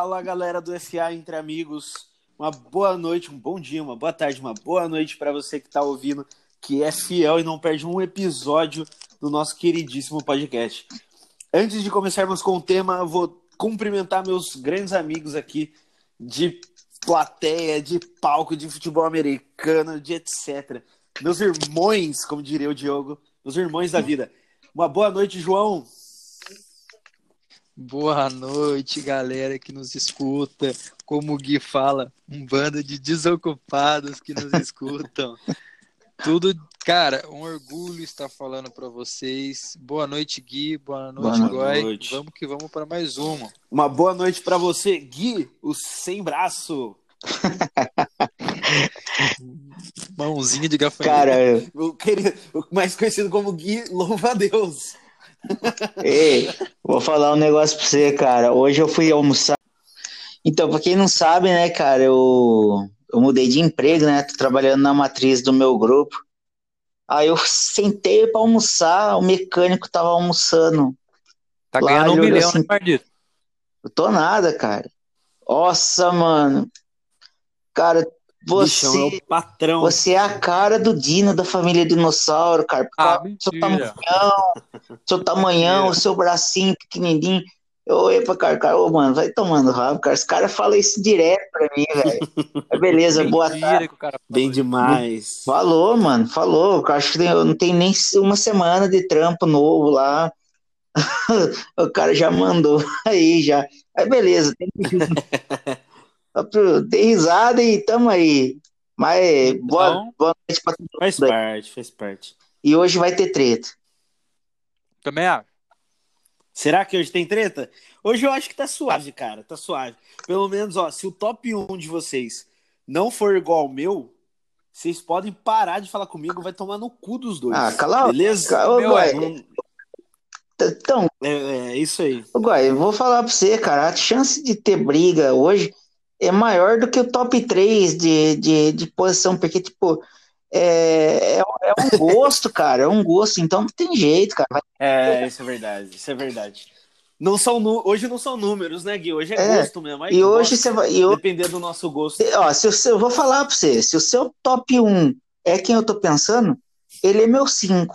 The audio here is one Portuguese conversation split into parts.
Fala galera do FA Entre Amigos, uma boa noite, um bom dia, uma boa tarde, uma boa noite para você que está ouvindo, que é fiel e não perde um episódio do nosso queridíssimo podcast. Antes de começarmos com o tema, vou cumprimentar meus grandes amigos aqui de plateia, de palco, de futebol americano, de etc. Meus irmãos, como diria o Diogo, meus irmãos da vida. Uma boa noite, João. Boa noite, galera que nos escuta. Como o Gui fala, um bando de desocupados que nos escutam. Tudo, cara, um orgulho estar falando para vocês. Boa noite, Gui. Boa noite, boa Goi. Noite. Vamos que vamos para mais uma. Uma boa noite para você, Gui, o sem braço. Mãozinha de gafanhoto. Cara, o, querido, o mais conhecido como Gui, louva a Deus. Ei, vou falar um negócio pra você, cara. Hoje eu fui almoçar. Então, pra quem não sabe, né, cara, eu, eu mudei de emprego, né? Tô trabalhando na matriz do meu grupo. Aí eu sentei pra almoçar, o mecânico tava almoçando. Tá ganhando um milhão, assim, né, Eu tô nada, cara. Nossa, mano. Cara, você, Bichão, é o patrão. Você é a cara do Dino da família Dinossauro, cara. Ah, seu tamanhão, seu tamanhão, o seu bracinho pequenininho. Eu olhei pra cara, cara, ô, mano, vai tomando rabo, cara. Os caras falam isso direto pra mim, velho. Beleza, boa tarde. Bem demais. Falou, mano, falou. Eu acho que não tem nem uma semana de trampo novo lá. o cara já mandou aí, já. Aí, beleza. Tem que... Dei risada e tamo aí. Mas boa, então, boa noite pra todo mundo. Faz parte, faz parte. E hoje vai ter treta. Também acho. Será que hoje tem treta? Hoje eu acho que tá suave, cara. Tá suave. Pelo menos, ó, se o top 1 de vocês não for igual ao meu, vocês podem parar de falar comigo, vai tomar no cu dos dois. Ah, cala Beleza? Cala, meu, é, não... Então, é, é, isso aí. Guai, eu vou falar pra você, cara, a chance de ter briga hoje é maior do que o top 3 de, de, de posição, porque, tipo, é, é, é, um gosto, cara, é um gosto, então não tem jeito, cara. É, isso é verdade, isso é verdade. Não são hoje não são números, né, Gui? Hoje é, é gosto mesmo. e hoje você vai. Eu, depender do nosso gosto. Ó, se eu, eu vou falar pra você, se o seu top 1 é quem eu tô pensando, ele é meu 5.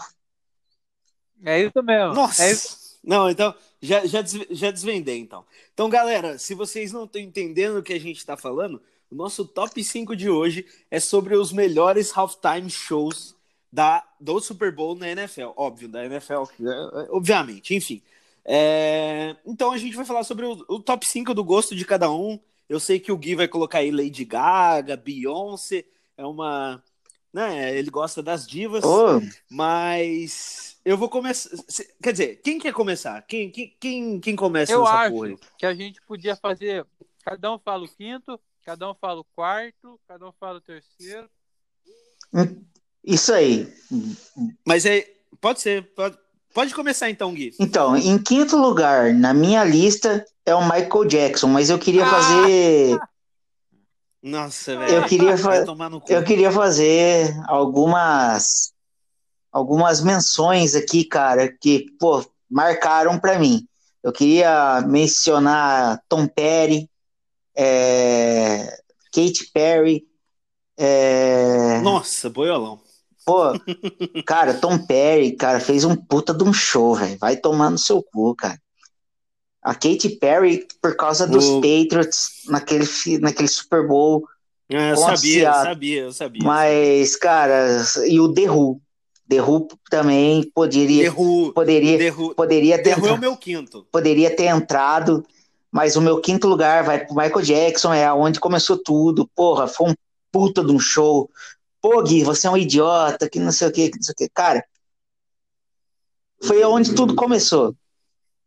É isso mesmo. Nossa! É isso. Não, então, já, já, já desvendei, então. Então, galera, se vocês não estão entendendo o que a gente está falando, o nosso top 5 de hoje é sobre os melhores halftime shows da, do Super Bowl na NFL. Óbvio, da NFL, obviamente, enfim. É... Então a gente vai falar sobre o, o, top 5 do gosto de cada um. Eu sei que o Gui vai colocar aí Lady Gaga, Beyoncé, é uma. Né, ele gosta das divas, oh. mas eu vou começar. Quer dizer, quem quer começar? Quem, quem, quem, quem começa Eu nessa acho porra? que a gente podia fazer. Cada um fala o quinto, cada um fala o quarto, cada um fala o terceiro. Isso aí. Mas é. Pode ser. Pode, pode começar então, Gui. Então, em quinto lugar, na minha lista, é o Michael Jackson, mas eu queria ah! fazer. Nossa, velho. Eu queria, fa... eu queria fazer algumas algumas menções aqui, cara, que, pô, marcaram para mim. Eu queria mencionar Tom Perry, é, Katy Perry. É... Nossa, boiolão. Pô, cara, Tom Perry, cara, fez um puta de um show, velho. Vai tomar no seu cu, cara. A Katy Perry, por causa dos o... Patriots, naquele, naquele Super Bowl. É, eu sabia, eu sabia, eu sabia. Mas, cara, e o The Who. The Who também poderia, Who, poderia, Who, poderia ter, é o meu quinto. Poderia ter entrado, mas o meu quinto lugar vai pro Michael Jackson, é onde começou tudo. Porra, foi um puta de um show. Pô, Gui, você é um idiota, que não sei o que, que não sei o que. Cara, foi onde tudo começou.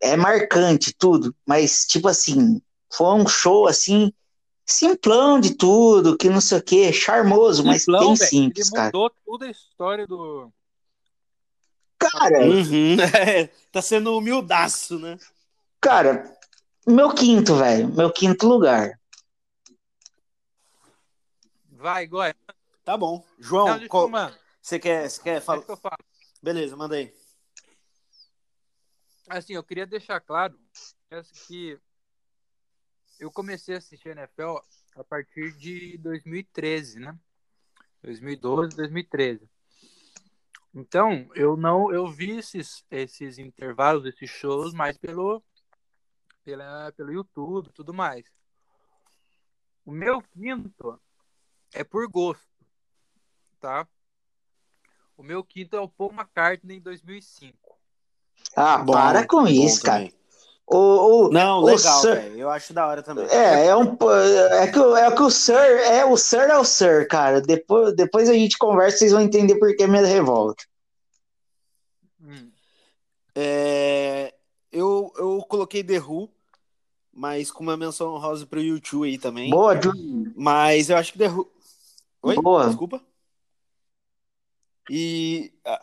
É marcante tudo, mas tipo assim, foi um show assim, simplão de tudo, que não sei o que, charmoso, simplão, mas bem véio, simples, ele mudou cara. toda a história do, Cara. Uhum, é, tá sendo humildaço, né? Cara, meu quinto, velho. Meu quinto lugar. Vai, Goi. Tá bom. João, Não, qual... você quer, você quer falar? Beleza, manda aí. Assim, eu queria deixar claro que eu comecei a assistir NFL a partir de 2013, né? 2012, 2013. Então, eu não eu vi esses, esses intervalos, esses shows mais pelo pela, pelo YouTube, tudo mais. O meu quinto é por gosto, tá? O meu quinto é o Paul McCartney em 2005. Ah, Bom, para com isso, também. cara. O, o, Não, o legal, Sir-. Eu acho da hora também. É, é, um, é, que, o- é que o Sir é o Sir é o Sir, cara. Depois, depois a gente conversa, vocês vão entender por que minha revolta. Hum. É, eu, eu coloquei The Who, mas com uma menção honrosa pro YouTube aí também. Boa. Mas eu acho que The Who. Oi? Boa. Desculpa. E. ah,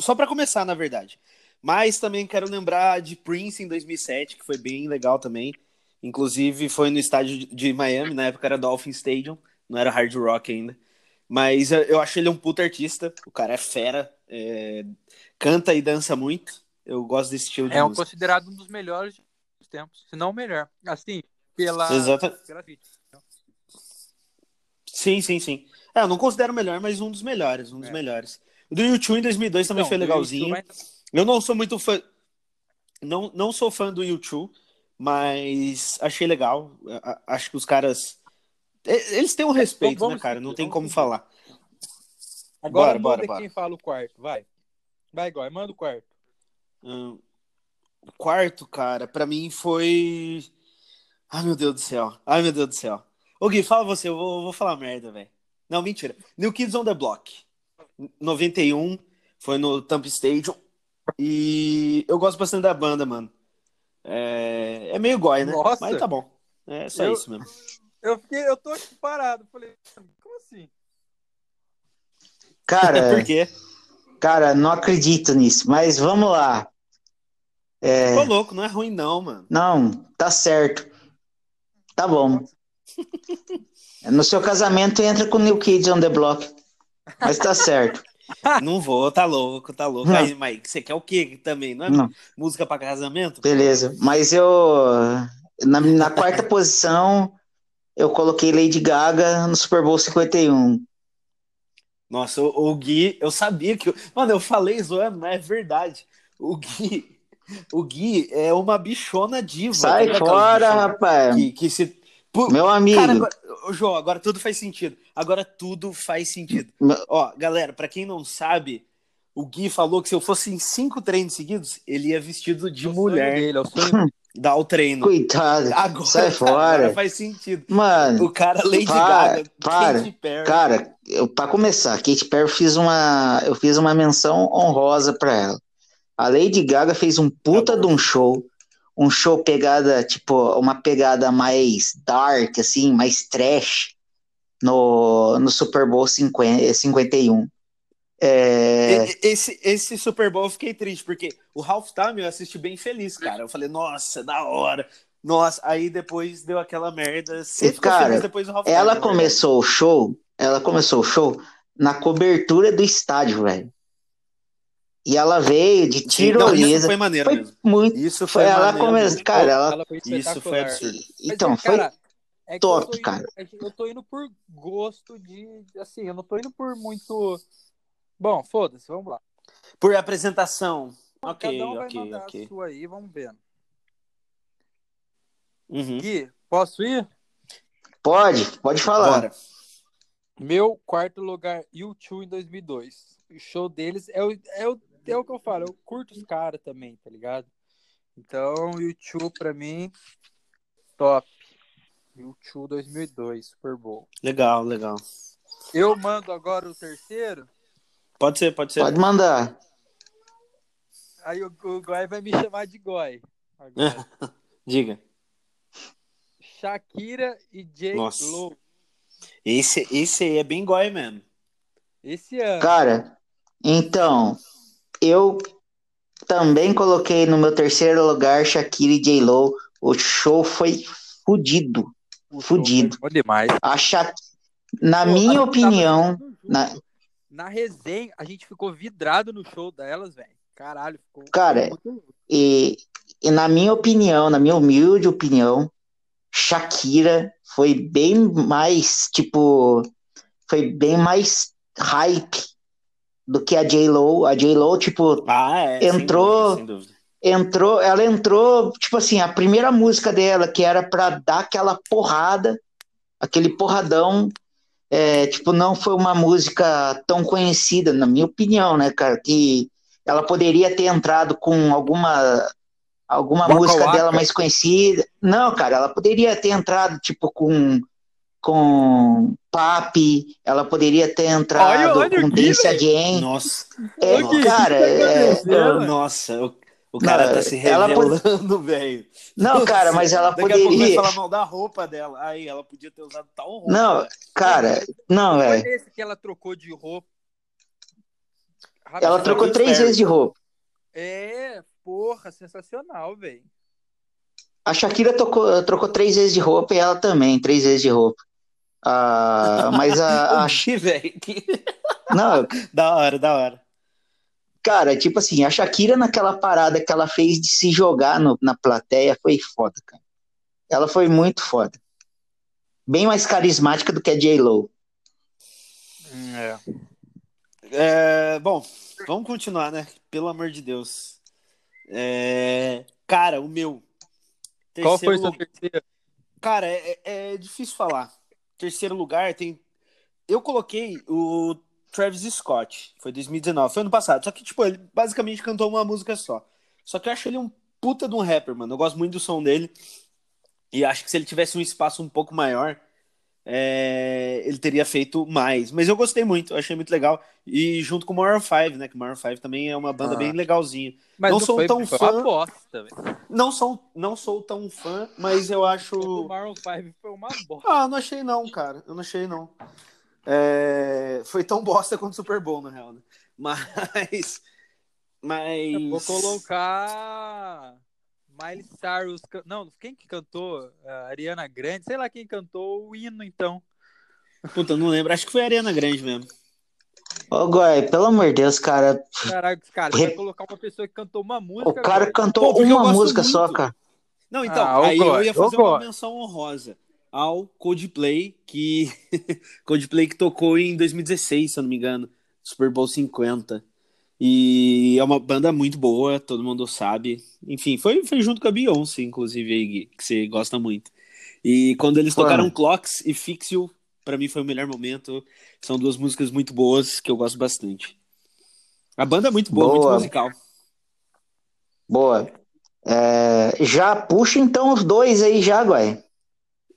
Só pra começar, na verdade. Mas também quero lembrar de Prince em 2007, que foi bem legal também. Inclusive foi no estádio de- Miami, na época era Dolphin Stadium, não era Hard Rock ainda. Mas eu, acho ele um puta artista, o cara é fera, é, canta e dança muito. Eu gosto desse estilo de É música. considerado um dos melhores dos tempos, se não o melhor. Assim, pela Exata- pela. Sim, sim, sim. É, eu não considero o melhor, mas um dos melhores, um dos É. melhores. O do YouTube em 2002 também Não, foi legalzinho. YouTube Eu não sou muito fã. Não, não sou fã do YouTube, mas achei legal. Acho que os caras. Eles têm um respeito, vamos né, cara? Não tem como falar. Agora Bora, bora, manda bora. quem fala o quarto, vai. Vai, Gói, manda o quarto. Hum, o quarto, cara, pra mim foi. Ai, meu Deus do céu. Ai, meu Deus do céu. Ô, Gui, fala você, eu vou, eu vou falar merda, velho. Não, mentira. New Kids on the Block. 91, foi no Tampa Stadium. E eu gosto bastante da banda, mano. É, é meio goi, né? Nossa! Mas tá bom. É só Eu- isso mesmo. Eu fiquei, eu tô aqui parado. Falei, como assim? Cara, Por quê? cara, não acredito nisso, mas vamos lá. É, Ô, louco, não é ruim, não, mano. não, tá certo. Tá bom. No seu casamento entra com New Kids on the Block. Mas tá certo. Não vou, tá louco, tá louco. Não. Aí, Mike, você quer o quê também? Não é Não. música pra casamento? Beleza. Mas eu. Na, na quarta posição, eu coloquei Lady Gaga no Super Bowl 51. Nossa, o, o Gui, eu sabia que. Mano, eu falei zoando, mas é verdade. O Gui, o Gui é uma bichona diva. Sai tá ligado? fora, rapaz. Que, que se. Pu- Meu amigo. Cara, agora, ô, João, agora tudo faz sentido. Agora tudo faz sentido. Meu- Ó, galera, pra quem não sabe, o Gui falou que se eu fosse em cinco treinos seguidos, ele ia vestido de É mulher, Dele, é o dar o treino. Coitado. Agora, Sai fora. agora faz sentido. Mano, O cara Lady Para, Gaga, para. Katy Perry. cara, eu, pra começar, Katy Perry eu fiz uma, eu fiz uma menção honrosa pra ela. A Lady Gaga fez um puta Tá de um show, um show pegada, tipo, uma pegada mais dark, assim, mais trash no, no Super Bowl 50, 51. É, Esse, esse Super Bowl eu fiquei triste, porque o halftime eu assisti bem feliz, cara. Eu falei, nossa, da hora. Nossa, aí depois deu aquela merda. Você E, ficou cara, feliz depois do halftime. ela verdade. começou o show, ela começou o show na cobertura do estádio, velho. E ela veio de Sim, não, isso tirolesa. foi maneiro Foi mesmo. muito. Isso Foi foi ela começou. Cara, ela. foi Isso foi absurdo. Mas, Então, foi. cara, é top, eu tô indo- cara. é Eu tô indo por gosto de. Assim, eu não tô indo por muito. Bom, foda-se, vamos lá. Por apresentação. Ok, Cada um vai ok, ok. a sua aí, vamos vendo. Uhum. Gui, posso ir? Pode, pode falar. Bora. Meu quarto lugar, U2 em 2002. O show deles é o, é o, é o que eu falo, eu curto os caras também, tá ligado? Então, U2 pra mim, top. U2 2002, Super Bowl. Legal, legal. Eu mando agora o terceiro, Pode ser, pode ser. Pode mandar. aí o, o Goi vai me chamar de Goi. Agora. Diga. Shakira e J. Nossa. Lo. Esse, esse aí é bem goi mesmo. Esse ano. Cara, então, eu também coloquei no meu terceiro lugar Shakira e J-Lo. O show foi fudido. o fudido. foi demais. A Sha... Na Pô, minha tava opinião, na... Na resenha, a gente ficou vidrado no show delas, velho. Caralho, ficou Cara. E, e na minha opinião, na minha humilde opinião, Shakira foi bem mais, tipo, foi bem mais hype do que a J-Lo. A J-Lo, tipo, Ah, é. Entrou- Sem dúvida, sem dúvida. entrou, ela entrou, tipo assim, a primeira música dela, que era pra dar aquela porrada, aquele porradão, é, tipo, não foi uma música tão conhecida, na minha opinião, né, cara, que ela poderia ter entrado com alguma alguma música Waka? dela mais conhecida. Não, cara, ela poderia ter entrado, tipo, com com Papi, ela poderia ter entrado olha com o Gui, Dance. Again. Nossa. É, Nossa. cara, é, acontecendo? Nossa, o, o cara Não, tá se ela revelando, velho. não, cara, mas ela Daqui a pouco vai poderia. falar mal da roupa dela. Aí, ela podia ter usado tal roupa. Não, cara, não, Foi velho. esse que ela trocou de roupa. Ela trocou três vezes de roupa. É, porra, sensacional, velho. A Shakira tocou- trocou três vezes de roupa e ela também, três vezes de roupa. Ah, mas a, a- Que, velho. Não, Da hora, da hora. cara, tipo assim, a Shakira naquela parada que ela fez de se jogar no- na plateia foi foda, cara. Ela foi muito foda. Bem mais carismática do que a J-Lo. É. É, bom, vamos continuar, né? Pelo amor de Deus. É, cara, o meu. Qual foi terceiro sua lu- terceira? Cara, é, é difícil falar. Terceiro lugar tem. Eu coloquei o Travis Scott. Foi 2019, foi ano passado. Só que, tipo, ele basicamente cantou uma música só. Só que eu acho ele um puta de um rapper, mano. Eu gosto muito do som dele. E acho que se ele tivesse um espaço um pouco maior, é, ele teria feito mais. Mas eu gostei muito, eu achei muito legal. E junto com o Maroon 5, né? Que o Maroon 5 também é uma banda Ah. bem legalzinha. Mas Não sou foi, tão foi fã. uma bosta. Não sou, não sou tão fã, mas eu acho. O Maroon 5 foi uma bosta. Ah, não achei não, cara. Eu não achei não. É, Foi tão bosta quanto o Super Bowl, na real, né? Mas. Mas. Eu vou colocar Miley Cyrus. Não, quem que cantou? A Ariana Grande? Sei lá quem cantou o hino, então. Puta, não lembro. Acho que foi a Ariana Grande mesmo. Ô, Goi, pelo amor de Deus, cara. Caraca, cara, você Re- vai colocar uma pessoa que cantou uma música. O cara velho. cantou Pô, uma música muito. só, cara. Não, então, Ah, eu aí eu ia fazer uma menção honrosa ao Coldplay, que. Coldplay que tocou em 2016, se eu não me engano. Super Bowl 50. E é uma banda muito boa, todo mundo sabe. Enfim, foi, foi junto com a Beyoncé, inclusive, aí, Gui, que você gosta muito. E quando eles tocaram Clocks e Fix You, pra mim foi o melhor momento. São duas músicas muito boas que eu gosto bastante. A banda é muito boa, Boa. muito musical. Boa. É, já puxa então os dois aí já, Goi.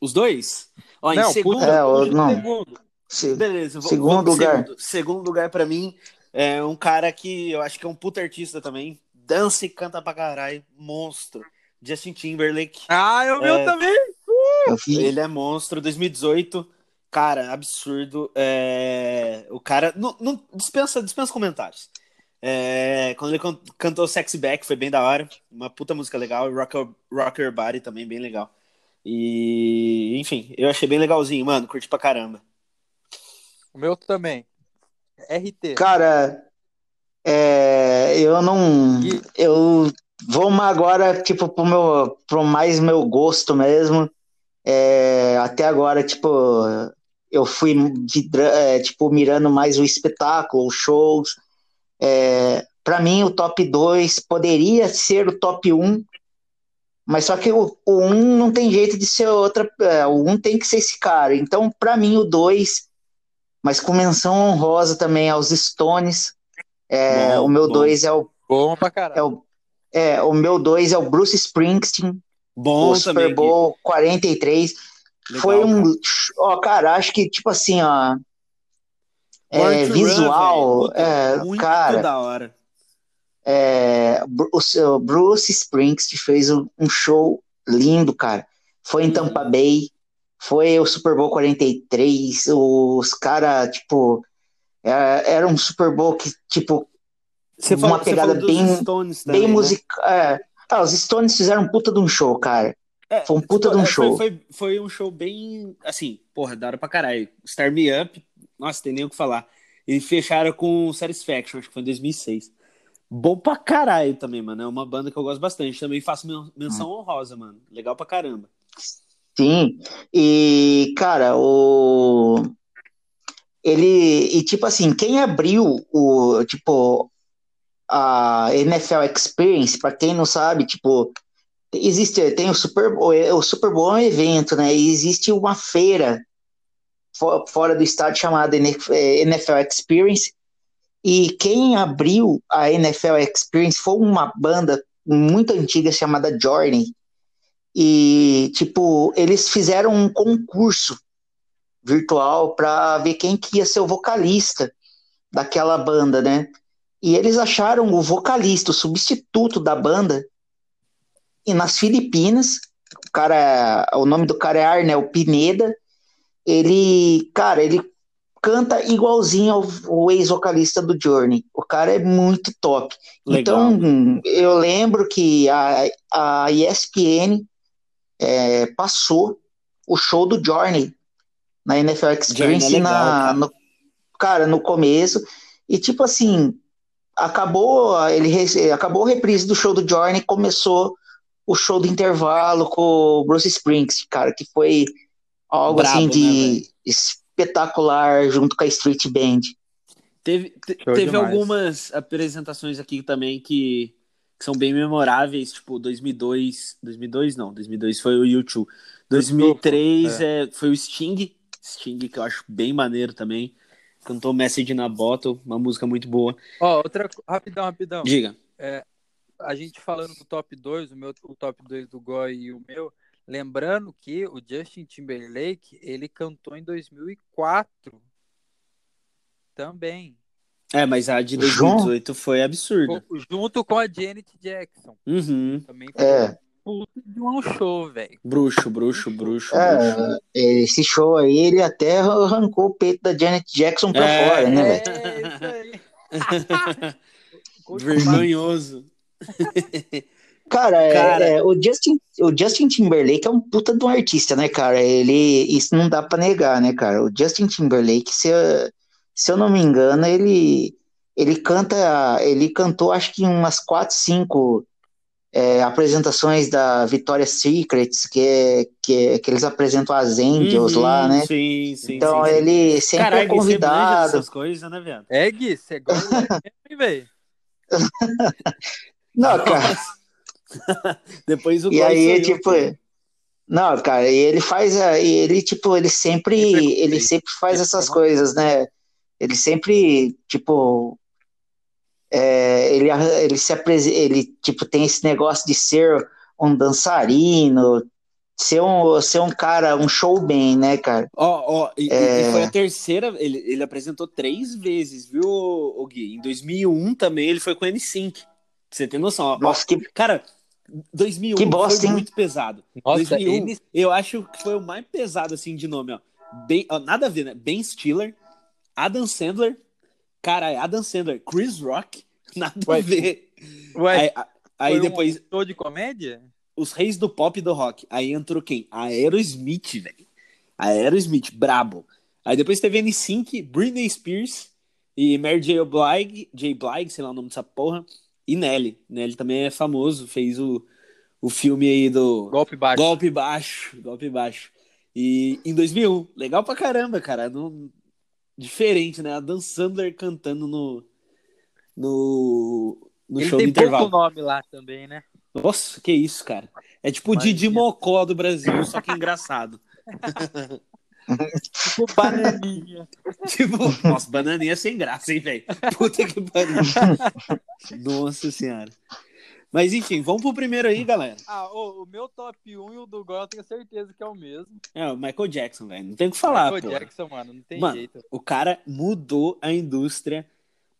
Os dois? Ó, em Não, segundo, puta, É, o não. segundo. Se- Beleza, vou- Segundo vamos lugar. Segundo, segundo lugar pra mim é um cara que eu acho que é um puta artista também. Dança e canta pra caralho. Monstro. Justin Timberlake. Ah, é o meu É. também. eu vi- Ele é monstro. 2018. Cara, absurdo. É, O cara. Não, não- dispensa, dispensa comentários. É, Quando ele can- cantou Sexy Back, foi bem da hora. Uma puta música legal. Rocker, Rocker Body também, bem legal. E, enfim, eu achei bem legalzinho, mano. Curti pra caramba. O meu também. RT. Cara, é, eu não. Gui. Eu vou agora, tipo, pro, meu, pro mais meu gosto mesmo. É, até agora, tipo, eu fui é, tipo, mirando mais o espetáculo, os shows. É, para mim, o top 2 poderia ser o top 1, mas só que o, o 1 não tem jeito de ser outra. é, o 1 tem que ser esse cara. Então, para mim, o 2, mas com menção honrosa também aos Stones. É, Bom, o meu bom. 2 é o, Bom pra é caralho. o. É, o meu 2 é o Bruce Springsteen, Bom o também. Super. Bowl 43. Legal, foi um. cara. Ó, cara, acho que, tipo assim, ó. É, Run, visual. Puta, é, muito cara, da hora. é, o seu Bruce Springsteen fez um, um show lindo, cara. Foi em. Tampa Bay, foi o Super Bowl 43, os caras, tipo, é, era um Super Bowl que, tipo, Você uma falou, pegada bem- Stones também, bem né? musical. É. Ah, os Stones fizeram um puta de um show, cara. É, Foi um puta de um é, show. Foi, foi, foi um show bem, assim, porra, da hora pra caralho. Star Me Up, nossa, tem nem o que falar. E fecharam com Satisfaction, acho que foi em 2006. Bom pra caralho também, mano. É uma banda que eu gosto bastante. Também faço men- menção honrosa, mano. Legal pra caramba. Sim, e cara, o ele e tipo assim, quem abriu o tipo a NFL Experience, para quem não sabe, tipo, existe tem o Super o Super Bowl é um evento, né? E existe uma feira fora do estado chamada NFL Experience. E quem abriu a NFL Experience foi uma banda muito antiga chamada Journey. E, tipo, eles fizeram um concurso virtual para ver quem que ia ser o vocalista daquela banda, né? E eles acharam o vocalista, o substituto da banda, e nas Filipinas, o cara, o nome do cara é Arnel Pineda. Ele, cara, ele canta igualzinho ao, ao ex-vocalista do Journey. O cara é muito top. Legal. Então, eu lembro que a, a ESPN é, passou o show do Journey na NFL Experience é legal, na, cara. No, cara, no começo. E tipo assim, acabou ele acabou a reprise do show do Journey, começou o show do intervalo com o Bruce Springs, cara, que foi algo Bravo, assim de né, espetacular junto com a Street Band. Teve, te, teve algumas apresentações aqui também que, que, são bem memoráveis, tipo 2002, 2002 não, 2002 foi o YouTube, 2003 é. é. foi o Sting, Sting que eu acho bem maneiro também, cantou Message na Bottle, uma música muito boa. Ó, oh, outra, rapidão, rapidão. Diga. É, a gente falando do top 2, o meu o top 2 do Goi e o meu, Lembrando que o Justin Timberlake, ele cantou em 2004 também. É, mas a de 2018 foi absurda. Junto com a Janet Jackson. Uhum. Também foi é. puta de um show, velho. Bruxo, bruxo, bruxo, é, bruxo. Esse show aí, ele até arrancou o peito da Janet Jackson pra é, fora, né, velho? É, isso aí. Vergonhoso. Cara, é, cara... É, o, Justin, o Justin Timberlake é um puta de um artista, né, cara? Ele, isso não dá pra negar, né, cara? O Justin Timberlake, se, se eu não me engano, ele, ele canta, ele cantou acho que umas quatro, cinco é, apresentações da Victoria's Secrets, que, é, que, é, que eles apresentam as Angels uhum, lá, né? Sim, sim. Então sim, ele sempre Caralho, é convidado. Essas coisas, né, velho? É, Gui, você gosta velho? Não, cara. Depois o E aí, tipo. Não, cara, ele faz. Ele, tipo, ele sempre. Ele sempre faz essas coisas, né? Ele sempre, tipo. É, ele, ele se apresenta. Ele, tipo, tem esse negócio de ser um dançarino, ser um, ser um cara, um showman, né, cara? Ó, ó, e, é... e, foi a terceira, ele, ele apresentou três vezes, viu, o Gui? Em 2001 também ele foi com o N5. Você tem noção? Ó, Nossa, que... Cara, 2001 que bosta, foi hein? muito pesado. Nossa, 2001, ele... eu acho que foi o mais pesado, assim, de nome, ó. Ben, ó, nada a ver, né? Ben Stiller, Adam Sandler, cara, Adam Sandler, Chris Rock, nada Ué, a ver. Ué, aí, aí depois... Um de comédia? Os reis do pop e do rock. Aí entrou quem? Aerosmith, velho. Aerosmith, brabo. Aí depois teve N5, Britney Spears e Mary J. Blige, J. Blige, sei lá o nome dessa porra. E Nelly. Nelly também é famoso, fez o, o filme aí do. Golpe Baixo. Golpe Baixo. Golpe Baixo. E em 2001. Legal pra caramba, cara. No, diferente, né? A Dan Sandler cantando no. No, no Ele show do intervalo. Tem nome lá também, né? Nossa, que isso, cara. É tipo o Didi Mocó do Brasil, só que engraçado. tipo bananinha. tipo, nossa, bananinha sem graça, hein, velho? Puta que pariu. nossa senhora. Mas enfim, vamos pro primeiro aí, galera. Ah, o, o meu top 1 e o do Gol eu tenho certeza que é o mesmo. É, o Michael Jackson, velho. Não tem o que falar, Michael porra. Jackson, mano, não tem mano, jeito. O cara mudou a indústria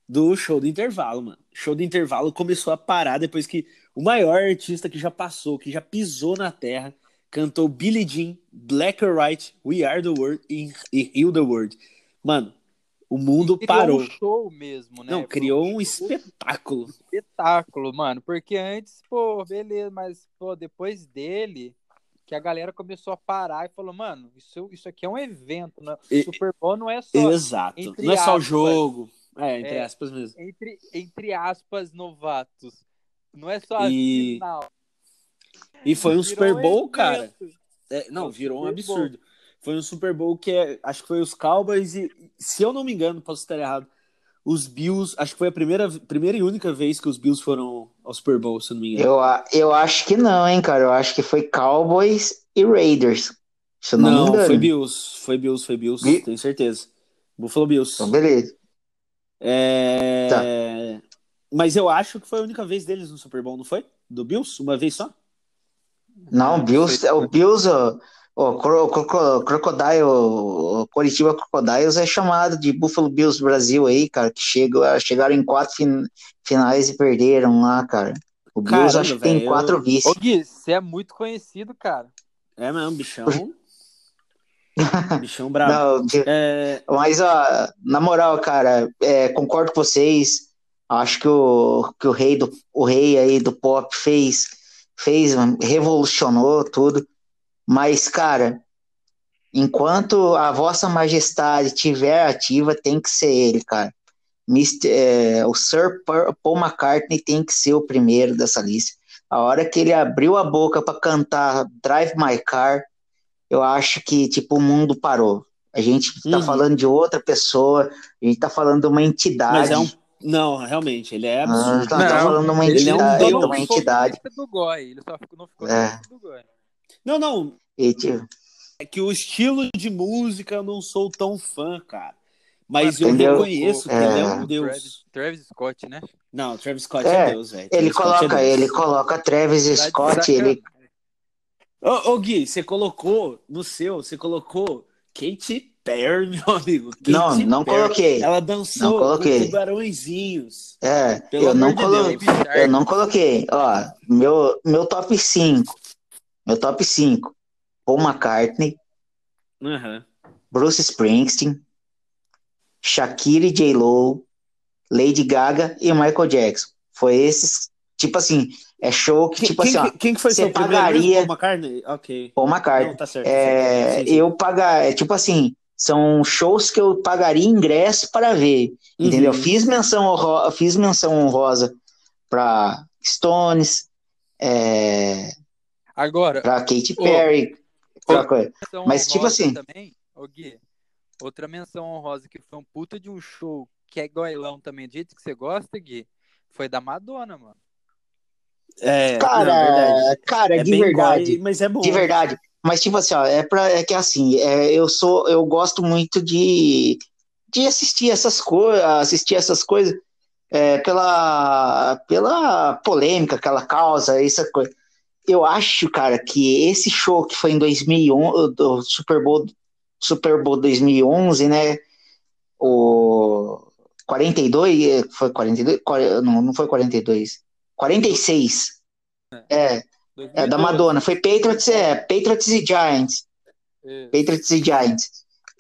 do show do intervalo, mano. Show do intervalo começou a parar depois que o maior artista que já passou, que já pisou na terra, cantou Billie Jean, Black or White, We Are the World e Heal the World. Mano, o mundo criou parou. um show mesmo, né? Não, criou um espetáculo. Um espetáculo, mano. Porque antes, pô, beleza, mas, pô, depois dele, que a galera começou a parar e falou, mano, isso, isso aqui é um evento, né? E, Super Bowl não é só. Exato. Não é só o jogo. É, entre é, aspas mesmo. Entre, entre aspas, novatos. Não é só e... final. E foi um Super Bowl, cara. É, não, virou um absurdo. Foi um Super Bowl que é, acho que foi os Cowboys e, se eu não me engano, posso estar errado, os Bills, acho que foi a primeira, primeira e única vez que os Bills foram ao Super Bowl, se eu não me engano. Eu, eu acho que não, hein, cara. Eu acho que foi Cowboys e Raiders. Se eu não, me Não, engano. foi Bills, foi Bills, foi Bills, Bi- tenho certeza. Buffalo Bills. Então, beleza. É... Tá. Mas eu acho que foi a única vez deles no Super Bowl, não foi? Do Bills? Uma vez só? Não, Não Bills, sei. o Bills, o, o, Cro- Cro- Crocodile, o Coritiba Crocodiles é chamado de Buffalo Bills Brasil aí, cara, que chega, chegaram em quatro fin- finais e perderam lá, cara. O Bills Caramba, acho que tem velho, quatro eu- vice. Ô, Gui, você é muito conhecido, cara. É mesmo, bichão. bichão bravo. Não, de- É, mas, ó, na moral, cara, é, concordo com vocês. Acho que o, que o rei do o rei aí do pop fez, fez, revolucionou tudo. Mas, cara, enquanto a Vossa Majestade estiver ativa, tem que ser ele, cara. Mr., é, o Sir Paul McCartney tem que ser o primeiro dessa lista. A hora que ele abriu a boca para cantar Drive My Car, eu acho que tipo o mundo parou. A gente tá Uhum. falando de outra pessoa, a gente tá falando de uma entidade. mas é um. Não, realmente, ele é Ah, absurdo. tá, tá Não, falando de uma ele é um entidade, de uma entidade. do Goi. Ele só ficou, não ficou É. do Goi. Não, não. E, tipo, É que o estilo de música eu não sou tão fã, cara. Mas Mas eu entendeu? reconheço que É. ele é um O deus. Travis, Travis Scott, né? Não, Travis Scott É, é, deus, velho. ele Travis é coloca, deus. ele coloca Travis Scott, ele Ô, ô, Gui, você colocou no seu, você colocou Katy Perry, meu amigo. Katy Não, não Perry. coloquei. Ela dançou Não coloquei. com tubarõezinhos. É, Pelo eu não. Deus. Shark. Eu não coloquei. Ó, meu, meu top 5. Meu top 5. Paul McCartney, Aham. Bruce Springsteen, Shakira e J-Lo, Lady Gaga e Michael Jackson. Foi esses, tipo assim, é show que, Quem, tipo quem, assim, ó, quem que foi você pagaria-? Paul McCartney? Ok. Paul McCartney. Não, tá certo. É, tá. Sim, sim. eu pagar, é tipo assim, são shows que eu pagaria ingresso para ver, entendeu? Uhum. Fiz menção fiz menção honrosa para Stones, é, Agora, para Katy Perry, pra Mas, tipo assim- Também, Gui, outra menção honrosa que foi um puta de um show que é goilão também, do jeito que você gosta, Gui, foi da Madonna, mano. É, não, Cara, verdade. cara, É de verdade, goi, mas é bom. de verdade. Mas tipo assim, ó, é para é que assim, é, eu sou, eu gosto muito de de assistir essas coisas, assistir essas coisas é, pela pela polêmica, aquela causa, essa coisa. Eu acho, cara, que esse show que foi em 2011, do Super Bowl Super Bowl 2011, né? O 42, é, foi 42, Quar- não, não foi 42. 46. É, é da 2012. Madonna. Foi Patriots, é, Patriots e Giants. É. Patriots e Giants.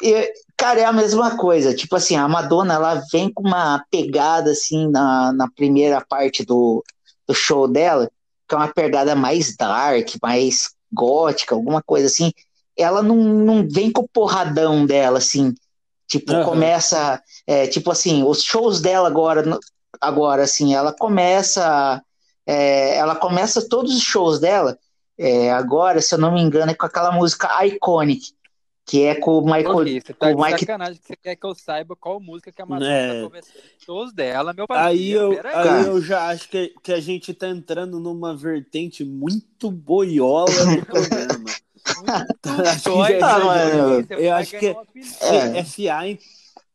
E, cara, é a mesma coisa. Tipo assim, a Madonna, ela vem com uma pegada, assim, na, na primeira parte do, do show dela, que é uma pegada mais dark, mais gótica, alguma coisa assim. Ela não, não vem com o porradão dela, assim. Tipo, Aham. começa... é, tipo assim, os shows dela agora, agora assim, ela começa... é, ela começa todos os shows dela é, agora, se eu não me engano, é com aquela música Iconic, que é com o Michael. Você tá o de Mike- sacanagem que você quer que eu saiba qual música que a Madonna É. tá conversando dela, meu parceiro. Aí eu, aí Cara. eu já acho que, que a gente tá entrando numa vertente muito boiola do programa. Né, mano, eu acho que-. É. É, FA em,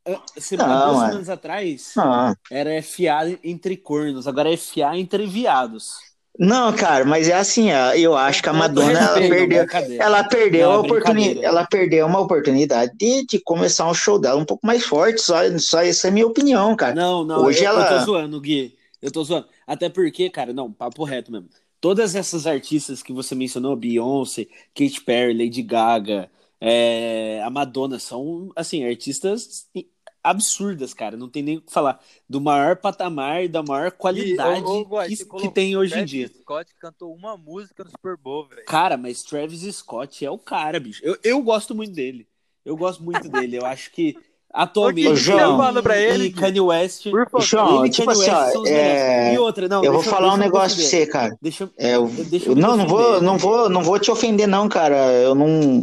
é, semana, Não, duas mano. semanas atrás Não, era FA entre cornos, agora é FA entre viados. Não, cara, mas é assim, eu acho que a Madonna ela perdeu, ela perdeu Não, é a oportunidade, brincadeira. ela perdeu uma oportunidade de, de começar um show dela um pouco mais forte, só, só essa é a minha opinião, cara. Não, não, Hoje eu, eu ela- tô zoando, Gui. Eu tô zoando. Até porque, cara, não, papo reto mesmo. Todas essas artistas que você mencionou, Beyoncé, Katy Perry, Lady Gaga, é, a Madonna, são, assim, artistas absurdas, cara. Não tem nem o que falar. Do maior patamar e da maior qualidade ô, ô, Guai, que, que tem hoje em Travis dia. Scott cantou uma música no Super Bowl, velho. Cara, mas Travis Scott é o cara, bicho. Eu, eu gosto muito dele. Eu gosto muito dele. Eu acho que Atualmente, Ô, João. Pra ele, e. Kanye West. Por favor. João, ele e tipo Kanye assim, West ó, são os é. E outra, não. eu vou deixa falar um negócio pra você, cara. Deixa, É, eu, deixa eu não, não vou, não vou, não vou te ofender não, cara. Eu não,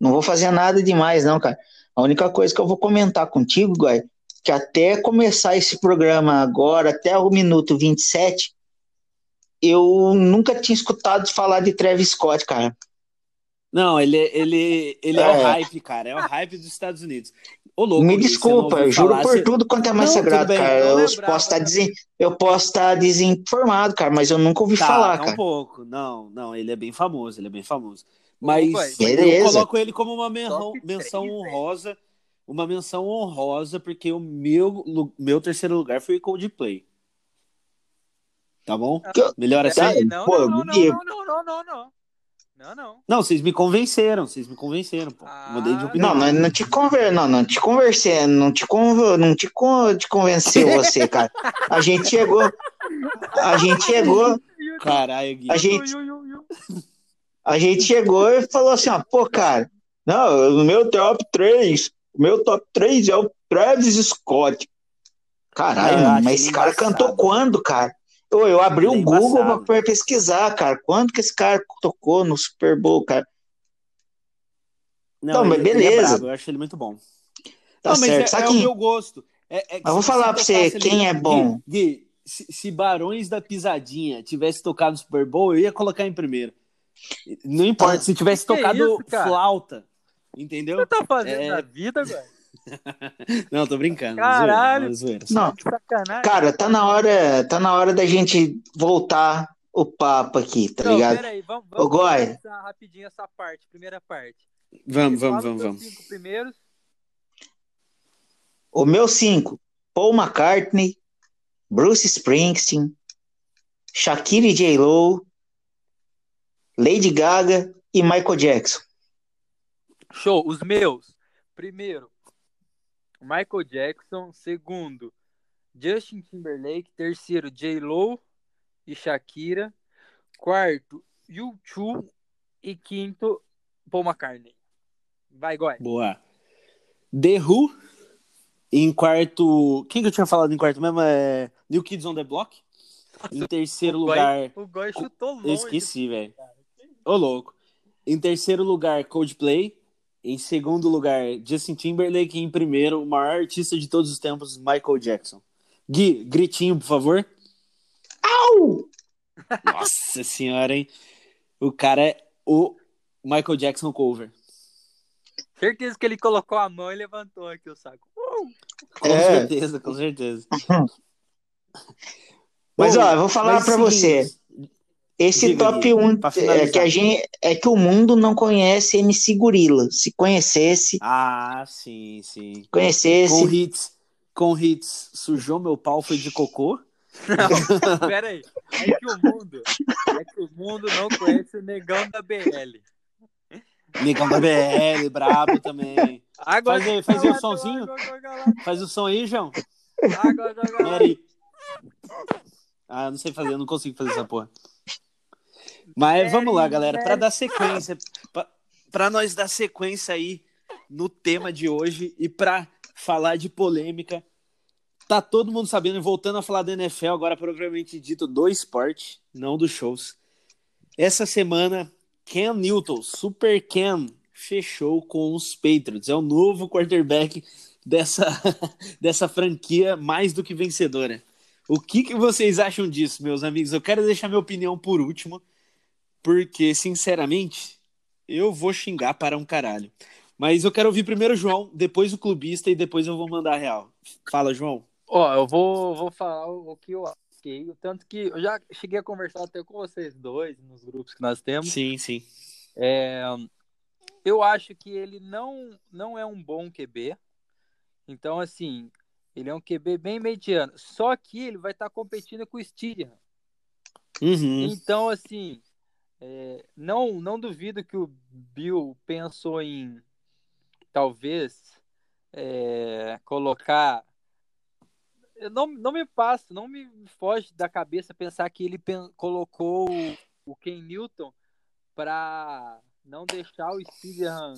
não vou fazer nada demais não, cara. A única coisa que eu vou comentar contigo, Guai, que até começar esse programa agora, até o minuto 27, eu nunca tinha escutado falar de Travis Scott, cara. Não, ele, ele, ele é. É. o hype, cara. É o hype dos Estados Unidos. Ô, louco, Me desculpa, eu juro falar, por você- tudo quanto é mais Não, sagrado, bem, cara. não Eu lembrava, posso estar desen... eu posso estar desinformado, cara, mas eu nunca ouvi Tá, falar, tá um cara. pouco. Não, não, ele é bem famoso, ele é bem famoso. Mas eu coloco ele como uma menção três, honrosa, uma menção honrosa, porque o meu, meu terceiro lugar foi Coldplay. Tá bom? Eu- Melhor assim? Peraí, não, Pô, não, não, não, não, não, não, não, não. Não, não. Não, vocês me convenceram, vocês me convenceram, pô. Ah, Mudei de opinião. Não, não, não te conver, não, não te conversei, não te conv... não te, con... te convenceu você, cara. A gente chegou, a gente chegou, Caralho, Gui. a gente. A gente chegou e falou assim, ó, pô, cara, não, o meu top 3, o meu top 3 é o Travis Scott. Caralho, acho mas esse cara cantou quando, cara? Eu, eu abri é o Google pra pesquisar, cara. Quando que esse cara tocou no Super Bowl, cara? Não, Não, mas é beleza. brabo, eu acho ele muito bom. Tá não, mas certo. é, Sabe é quem- o meu gosto. É, é Mas vou falar pra você tocasse ali- quem é bom. Gui, Gui, se, se Barões da Pisadinha tivesse tocado no Super Bowl, eu ia colocar em primeiro. Não importa, se tivesse Que tocado isso, cara? flauta. Entendeu? Você tá fazendo É. na vida, velho? Não, tô brincando. Caralho. zoeira, zoeira. Não, cara, tá na hora, tá na hora da gente voltar o papo aqui, tá Não, ligado? peraí, vamos, Ô, vamos Goy. começar rapidinho essa parte, primeira parte. Vamos, vamos, os vamos, vamos. cinco primeiros. O meu cinco, Paul McCartney, Bruce Springsteen, Shakira e J. Lo, Lady Gaga e Michael Jackson. Show, os meus. Primeiro, Michael Jackson. Segundo, Justin Timberlake. Terceiro, J-Lo e Shakira. Quarto, U2. E quinto, Paul McCartney. Vai, Goy. Boa. The Who. Em quarto. Quem que eu tinha falado em quarto mesmo? É New Kids on the Block. Em terceiro O Goy- lugar. O Goy chutou longe. Eu esqueci, velho. Ô, louco. Em terceiro lugar, Coldplay. Em segundo lugar, Justin Timberlake. E em primeiro, o maior artista de todos os tempos, Michael Jackson. Gui, gritinho, por favor. Au! Nossa senhora, hein? O cara é o Michael Jackson cover. Certeza que ele colocou a mão e levantou aqui o saco. Uh! Com É. certeza, com certeza. Mas Ô, ó, eu vou falar seguinte, você. Esse Diga, top Gui, 1 pra é que a gente é que o mundo não conhece MC Gorila. Se conhecesse, Ah, sim, sim. Com conhecesse, hits, com hits, sujou meu pau, foi de cocô. Não, pera aí. É que o mundo, é que o mundo não conhece o negão da BL. Negão da BL, brabo também. Água, Faz aí, faz aí o água, Faz o som aí, João. água, água, água. Mary. Ah, não sei fazer, eu não consigo fazer essa porra. Mas vamos lá, galera, para dar sequência, pra nós dar sequência aí no tema de hoje e pra falar de polêmica. Tá todo mundo sabendo, voltando a falar da NFL, agora propriamente dito do esporte, não dos shows. Essa semana, Cam Newton, Super Cam, fechou com os Patriots. É o novo quarterback dessa, dessa franquia mais do que vencedora. O que, que vocês acham disso, meus amigos? Eu quero deixar minha opinião por último, porque, sinceramente, eu vou xingar para um caralho. Mas eu quero ouvir primeiro o João, depois o clubista e depois eu vou mandar a real. Fala, João. Ó, eu vou, vou falar o que eu achei. Tanto que eu já cheguei a conversar até com vocês dois nos grupos que nós temos. Sim, sim. É, eu acho que ele não, não é um bom QB. Então, assim, ele é um QB bem mediano. Só que ele vai estar competindo com o Styrian. Uhum. Então, assim, é, não, não duvido que o Bill pensou em talvez é, colocar. Eu Não, não me passa, não me foge da cabeça pensar que ele colocou o, o Ken Newton para não deixar o Steven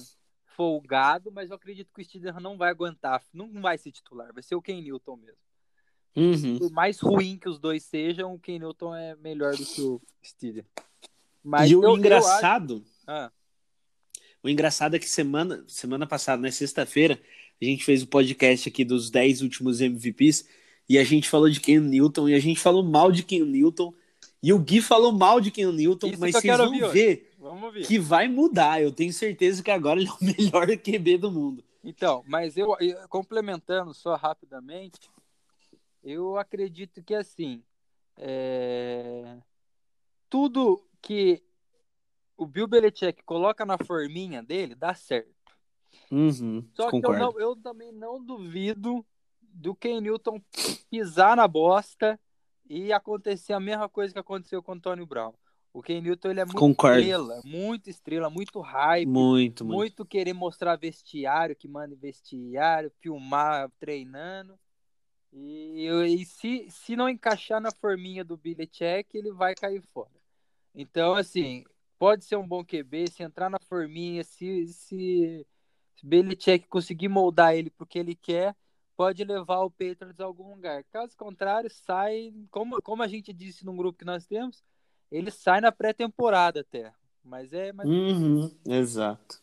folgado, mas eu acredito que o Steedham não vai aguentar, não vai ser titular, vai ser o Ken Newton mesmo. Uhum. Por mais ruim que os dois sejam, o Ken Newton é melhor do que o Steedham. Mas e o eu- eu engraçado, Ah, o engraçado é que semana, semana passada, na sexta-feira, a gente fez o podcast aqui dos 10 últimos MVPs e a gente falou de Ken Newton e a gente falou mal de Ken Newton e o Gui falou mal de Ken Newton, Isso mas vocês vão ouvir ver. que vai mudar. Eu tenho certeza que agora ele é o melhor QB do mundo. Então, mas eu, eu- complementando só rapidamente, eu acredito que assim, é, tudo que o Bill Belichick coloca na forminha dele dá certo. Uhum, Só concordo. que eu, não- eu também não duvido do Ken Newton pisar na bosta e acontecer a mesma coisa que aconteceu com o Antônio Brown. O Ken Newton ele é muito Concordo. estrela, muito estrela, muito hype, Muito, muito. muito querer mostrar vestiário, que manda vestiário, filmar treinando. E, e se, se não encaixar na forminha do Belichick, ele vai cair fora. Então, assim, pode ser um bom QB, se entrar na forminha, se, se, Belichick conseguir moldar ele porque ele quer, pode levar o Patriots a algum lugar. Caso contrário, sai, como, como a gente disse num grupo que nós temos, ele sai na pré-temporada até. Mas é. Mas Uhum, exato.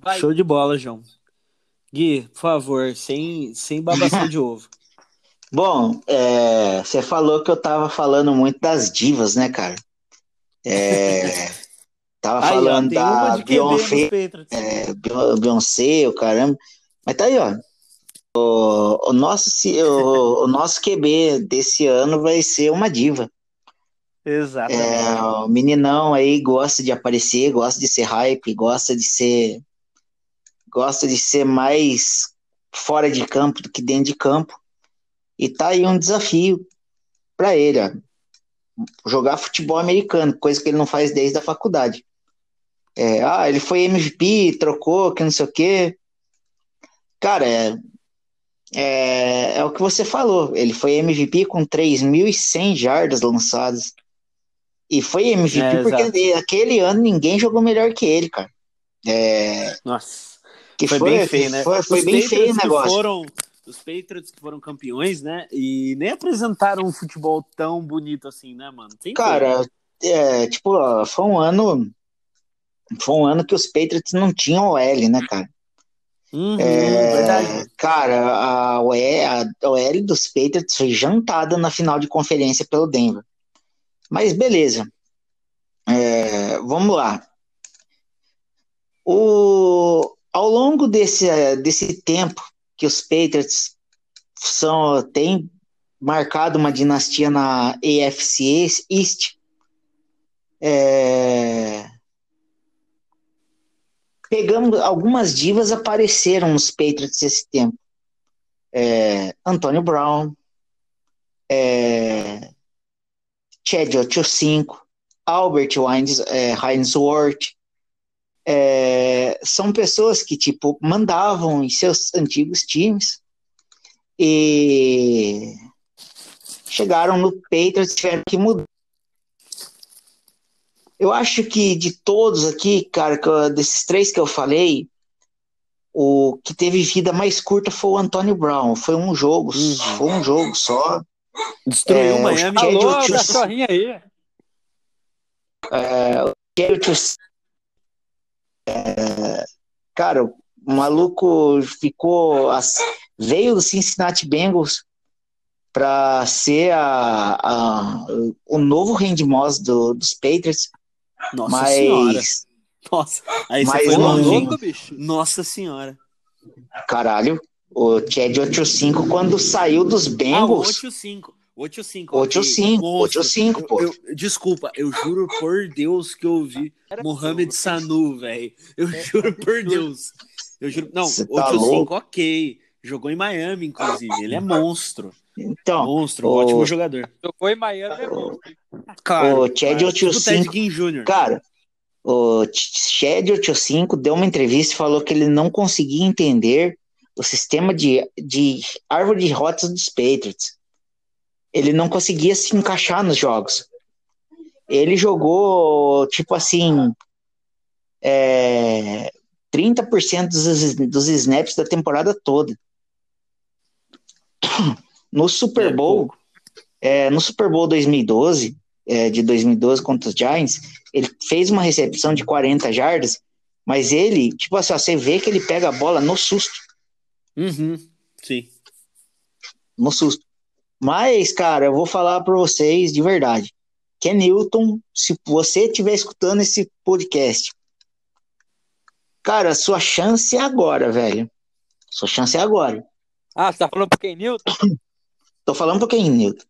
vai, Show de bola, João. Gui, por favor, sem, sem babação de ovo. Bom, é, você falou que eu tava falando muito das divas, né, cara? É, tava Aí, ó, falando uma da Beyoncé, é, Beyon- Beyoncé, o caramba. Mas tá aí, ó. O, o nosso, o, o nosso QB desse ano vai ser uma diva. Exatamente. É, o meninão aí gosta de aparecer, gosta de ser hype, gosta de ser gosta de ser mais fora de campo do que dentro de campo. E tá aí um desafio para ele, ó. Jogar futebol americano, coisa que ele não faz desde a faculdade. É, ah, ele foi MVP, trocou, que não sei o quê. Cara, é, é, é o que você falou. Ele foi MVP com 3.100 jardas lançadas. E foi MVP É, porque exato. aquele ano ninguém jogou melhor que ele, cara. É, Nossa, que foi, bem feio, né? Foi, foi bem feio o negócio. Foram, os Patriots que foram campeões, né? E nem apresentaram um futebol tão bonito assim, né, mano? Tem Cara, é, tipo, foi um ano. Foi um ano que os Patriots não tinham OL, né, cara? Uhum, É, verdade. Cara, a OL, a OL dos Patriots foi jantada na final de conferência pelo Denver. Mas beleza. É, vamos lá. O, ao longo desse, desse tempo que os Patriots são, têm marcado uma dinastia na AFC East, é, pegamos algumas divas apareceram nos Patriots esse tempo. É, Antônio Brown, é, Chad 85, Albert Wines, é, Hainsworth, é, são pessoas que tipo mandavam em seus antigos times e chegaram no Patriots e tiveram que mudar. Eu acho que de todos aqui, cara, eu- desses três que eu falei, o que teve vida mais curta foi o Antônio Brown. Foi um jogo, Uhum. foi um jogo só. Destruiu é, o Miami. Alô, 85 cachorrinho aí. Patriots, é, cara, o maluco ficou veio do Cincinnati Bengals para ser a, a- o novo Randy Moss do- dos Patriots, Nossa senhora. mas Nossa, aí Mas você foi bicho. Nossa senhora. caralho, o Chad 85 quando saiu dos Ah, Bengals, 85. 85. 85, Monstro. 85, pô. Eu- eu- desculpa, eu juro por Deus que eu vi Era Mohamed. Sanu, velho. Eu É juro por. Deus. Eu juro. Não, Cê tá 85, louco? ok. Jogou em Miami, inclusive. Ele é monstro. então, Monstro, o- ótimo jogador. Jogou em Miami, é bom. Claro, o Chad claro. Tipo 85 Ted Ginn Jr. Cara, o Chad 85 deu uma entrevista e falou que ele não conseguia entender o sistema de, de árvore de rotas dos Patriots. Ele não conseguia se encaixar nos jogos. Ele jogou, tipo assim, é, 30% dos, dos snaps da temporada toda. No Super É Bowl, é, no Super Bowl 2012, é, de 2012 contra os Giants, ele fez uma recepção de 40 jardas, mas ele, tipo assim, ó, você vê que ele pega a bola no susto, Uhum. Sim. no susto. Mas, cara, eu vou falar para vocês de verdade. Ken Newton, se você estiver escutando esse podcast, cara, sua chance é agora, velho. Sua chance é agora. Ah, você tá falando pro Ken Newton? Tô falando pro Ken Newton.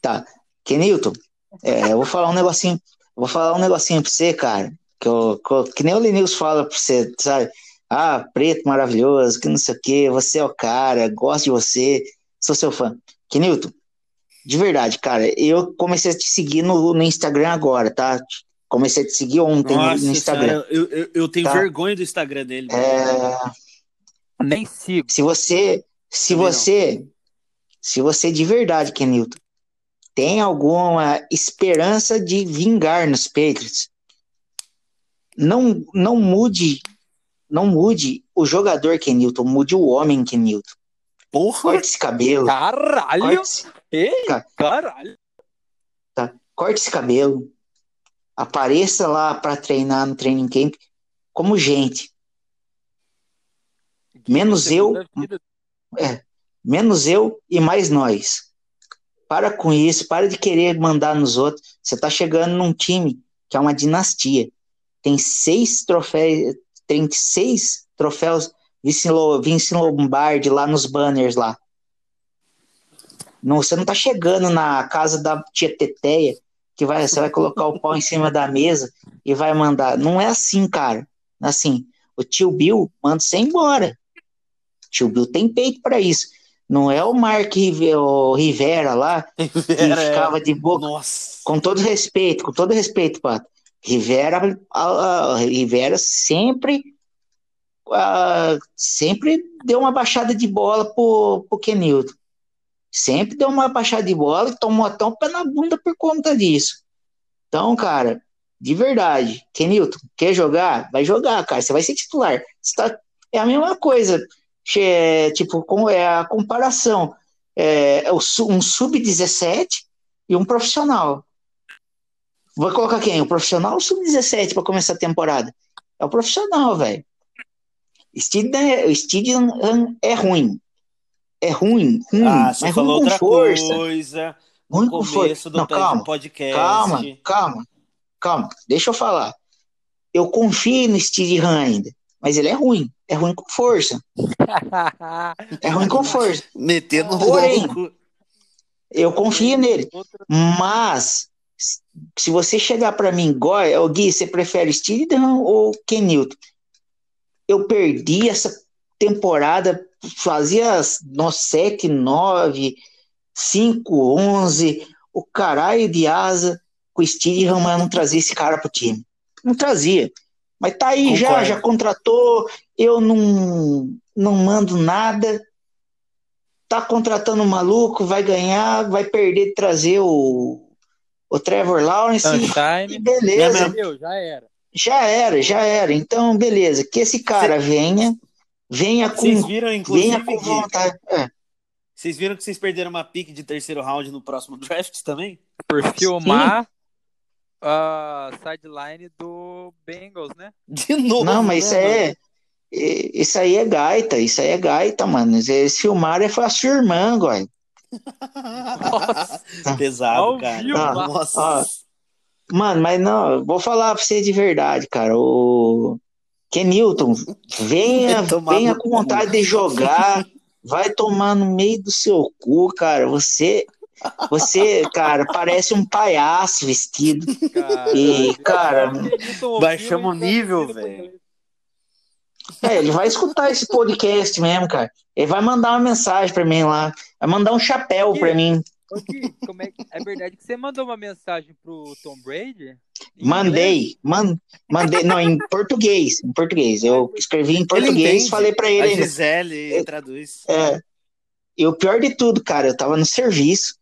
Tá. Ken Newton, é, eu vou falar um negocinho, vou falar um negocinho pra você, cara, que, eu, que, eu- que nem o Linus fala pra você, sabe? Ah, preto maravilhoso, que não sei o quê, você é o cara, gosto de você, sou seu fã. Ken Newton, de verdade, cara, eu comecei a te seguir no, no Instagram agora, tá? Comecei a te seguir ontem no- Nossa, no Instagram. cara, eu, eu, eu tenho Tá. vergonha do Instagram dele. É, Nem sigo. Se você, se Também não. você, se você de verdade, Kenilton, tem alguma esperança de vingar nos Patriots, não, não mude, não mude o jogador Kenilton, mude o homem Kenilton. Porra! Corte esse cabelo, Caralho! corte, esse- Ei, Cara. caralho! corte esse cabelo, apareça lá para treinar no training camp como gente, Menos eu. vida. menos eu e mais nós. Para com isso, para de querer mandar nos outros. Você está chegando num time que é uma dinastia. Tem seis troféus, tem seis troféus Vince Lo- Vince Lombardi lá nos banners lá. Não, você não tá chegando na casa da tia Teteia que vai, você vai colocar o pau em cima da mesa e vai mandar. Não é assim, cara. É Assim, o tio Bill manda você embora. O tio Bill tem peito para isso. Não é o Mark o Rivera lá que Era- ficava de boca. Nossa. Com todo respeito, com todo respeito, Pato. Rivera, a- a- Rivera sempre, ah, sempre deu uma baixada de bola pro, pro Kenilton. Sempre deu uma baixada de bola e tomou até um pé na bunda por conta disso. Então, cara, de verdade, Kenilton, quer jogar? Vai jogar, cara. Você vai ser titular. Tá- é a mesma coisa. Che- Tipo, é a comparação. É, é um sub-17 e um profissional. Vai colocar quem? O profissional ou o sub-17 para começar a temporada? É o profissional, velho. Steedham é, o Steedham é ruim. É ruim, ruim, Ah, você mas falou ruim com outra força. coisa Ruim no com começo força. do Não, calma, podcast. calma, calma, calma. Deixa eu falar. Eu confio no Steedham ainda, mas ele é ruim. É ruim com força. É ruim com força. Metendo Porém, louco. Eu confio nele. Mas, se você chegar para mim, Goi, Gui, você prefere Steedham ou Kenilton? Eu perdi essa temporada, fazia no 7, 9, 5, 11, o caralho de asa com o Steedham, mas não trazia esse cara pro time. Não trazia. Mas tá aí já, Concordo. já contratou, eu não, não mando nada, tá contratando um maluco, vai ganhar, vai perder de trazer o, o Trevor Lawrence. E Sunshine. beleza, É Meu, já era. Já era, já era. Então, beleza, que esse cara venha, venha Vocês com, viram, inclusive, venha com vontade. É, vocês viram que vocês perderam uma pique de terceiro round no próximo draft também? Por filmar a sideline do Bengals, né? De novo. não, mas isso né, é, é- isso aí é gaita, isso aí é gaita, mano. Eles filmaram foi a sua irmã, agora. Pesado, cara. Ah, Nossa. Mano, mas não, eu vou falar pra você de verdade, cara. O Kenilton, venha, venha com vontade de jogar, vai tomar no meio do seu cu, cara. Você, você, cara, parece um palhaço vestido. E, cara, Baixamos o nível, velho. É, ele vai escutar esse podcast mesmo, cara. Ele vai mandar uma mensagem pra mim lá, vai mandar um chapéu pra mim. Ô, Gui, como é, é verdade que você mandou uma mensagem pro Tom Brady? Mandei, man, mandei, não, em português, em português. Eu escrevi em português, falei pra A ele ainda. Gisele traduz. É, e o pior de tudo, cara, eu tava no serviço,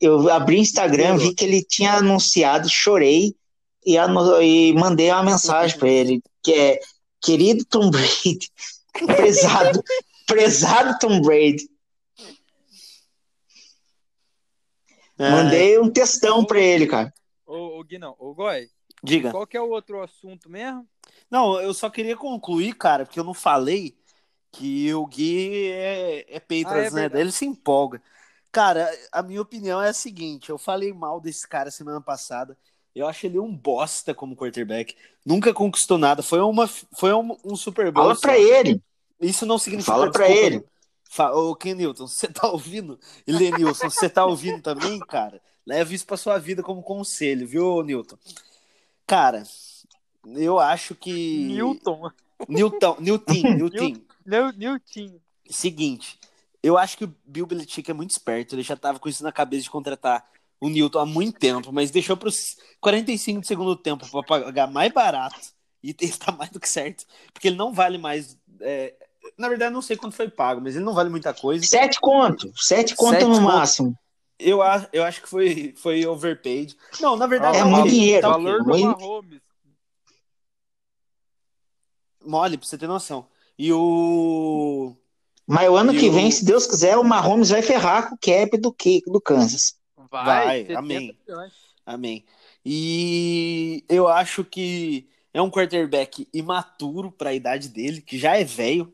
eu abri o Instagram, vi que ele tinha anunciado, chorei e, anu- e mandei uma mensagem pra ele. que é querido Tom Brady, prezado, prezado Tom Brady. É, Mandei um textão pra ele, cara. Ô, ô Gui, não. Ô, Goi, Diga. qual que é o outro assunto mesmo? Não, eu só queria concluir, cara, porque eu não falei que o Gui é, é Patriots, Ah, é né? ele se empolga. Cara, a minha opinião é a seguinte: eu falei mal desse cara semana passada. Eu acho ele um bosta como quarterback. Nunca conquistou nada. Foi, uma, foi um, um Super Bowl. Fala pra ele. Isso não significa. Fala pra desculpa, ele. Fa Ô, Ken Newton, você tá ouvindo? E Lenilson, você tá ouvindo também, cara? Leva isso pra sua vida como conselho, viu, Newton? Cara, eu acho que. Newton. Newton, Newton, Newton. Newton. Seguinte, eu acho que o Bill Belichick é muito esperto. Ele já tava com isso na cabeça de contratar o Newton há muito tempo, mas deixou pros 45 do segundo tempo pra pagar mais barato. E ele tá mais do que certo. Porque ele não vale mais. é, Na verdade, eu não sei quanto foi pago, mas ele não vale muita coisa. Sete conto. Sete conto Sete no conto. máximo. Eu, a- eu acho que foi, foi overpaid. Não, na verdade, É tá muito dinheiro. tá. Valor do Mahomes. Mole, pra você ter noção. E o. Mas o ano E que o- vem, se Deus quiser, o Mahomes vai ferrar com o cap do, que- do Kansas. Vai, Vai, 70 amém. milhões. Amém. E eu acho que é um quarterback imaturo para a idade dele, que já é velho.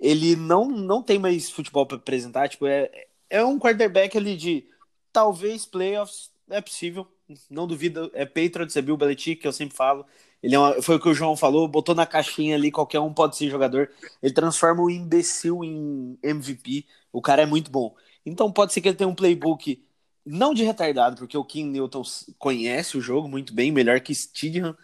Ele não, não tem mais futebol para apresentar. Tipo, é, é um quarterback ali de talvez playoffs, é possível. Não duvido. É Patriots, é Bill Belichick, que eu sempre falo. Ele é uma- foi o que o João falou, botou na caixinha ali, qualquer um pode ser jogador. Ele transforma o imbecil em MVP. O cara é muito bom. Então pode ser que ele tenha um playbook não de retardado, porque o Kim Newton conhece o jogo muito bem, melhor que Stidham,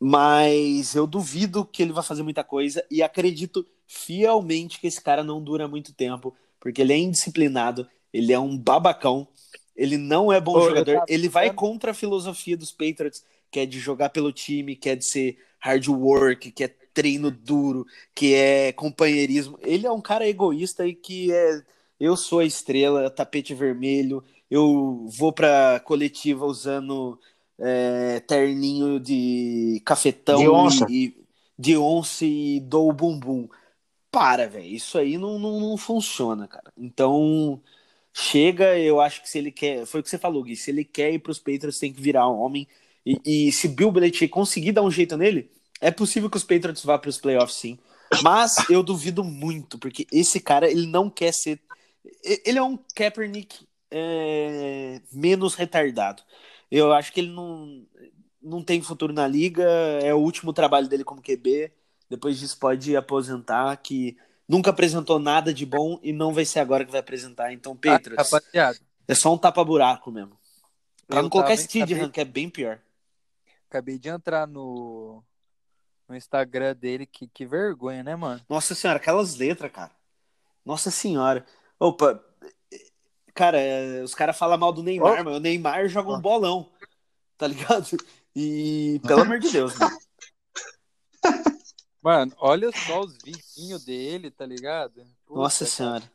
mas eu duvido que ele vai fazer muita coisa e acredito fielmente que esse cara não dura muito tempo, porque ele é indisciplinado, ele é um babacão, ele não é bom Ô, jogador, tava ele vai pensando- contra a filosofia dos Patriots, que é de jogar pelo time, que é de ser hard work, que é treino duro, que é companheirismo. Ele é um cara egoísta e que é eu sou a estrela, tapete vermelho, eu vou pra coletiva usando é, terninho de cafetão De onça. e, e- de onça e dou o bumbum. Para, velho, isso aí não, não, não funciona, cara. Então, chega, eu acho que se ele quer, foi o que você falou, Gui, se ele quer ir pros Patriots, tem que virar um homem. E, e se Bill Belichick conseguir dar um jeito nele, é possível que os Patriots vá pros playoffs, sim. Mas eu duvido muito, porque esse cara, ele não quer ser. Ele é um Kaepernick é, menos retardado. Eu acho que ele não, não tem futuro na liga, é o último trabalho dele como QB. Depois disso pode aposentar, que nunca apresentou nada de bom e não vai ser agora que vai apresentar. Então, Patriots, rapaziada, é só um tapa-buraco mesmo. Pra eu não colocar acabei, que é bem pior. acabei de entrar no, no Instagram dele, que, que vergonha, né, mano? Nossa senhora, aquelas letras, cara. Nossa senhora. Opa, cara, é, os caras falam mal do Neymar, Ó. mas o Neymar joga um Ó. bolão, tá ligado? E, pelo amor de Deus, mano. Mano, olha só os vizinhos dele, tá ligado? Puta, Nossa senhora.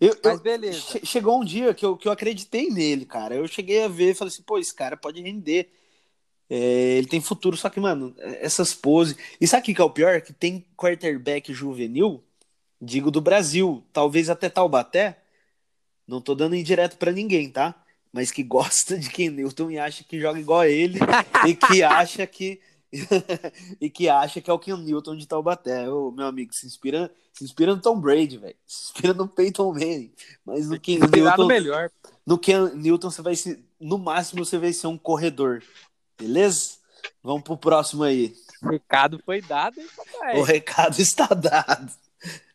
Eu, eu- Mas beleza. che- chegou um dia que eu, que eu acreditei nele, cara. Eu cheguei a ver e falei assim, pô, esse cara pode render. É, ele tem futuro, só que, mano, essas poses. E sabe o que é o pior? Que tem quarterback juvenil, digo do Brasil, talvez até Taubaté. Não tô dando indireto pra ninguém, tá? Mas que gosta de Ken Newton e acha que joga igual a ele e que acha que e que acha que é o Ken Newton de Taubaté. Ô, meu amigo, se inspira, se inspira no Tom Brady, velho. Se inspira no Peyton Manning. Mas no Ken Newton, melhor. no Ken Newton você vai ser, no máximo você vai ser um corredor. Beleza? Vamos pro próximo aí. O recado foi dado, hein, papai? O recado está dado.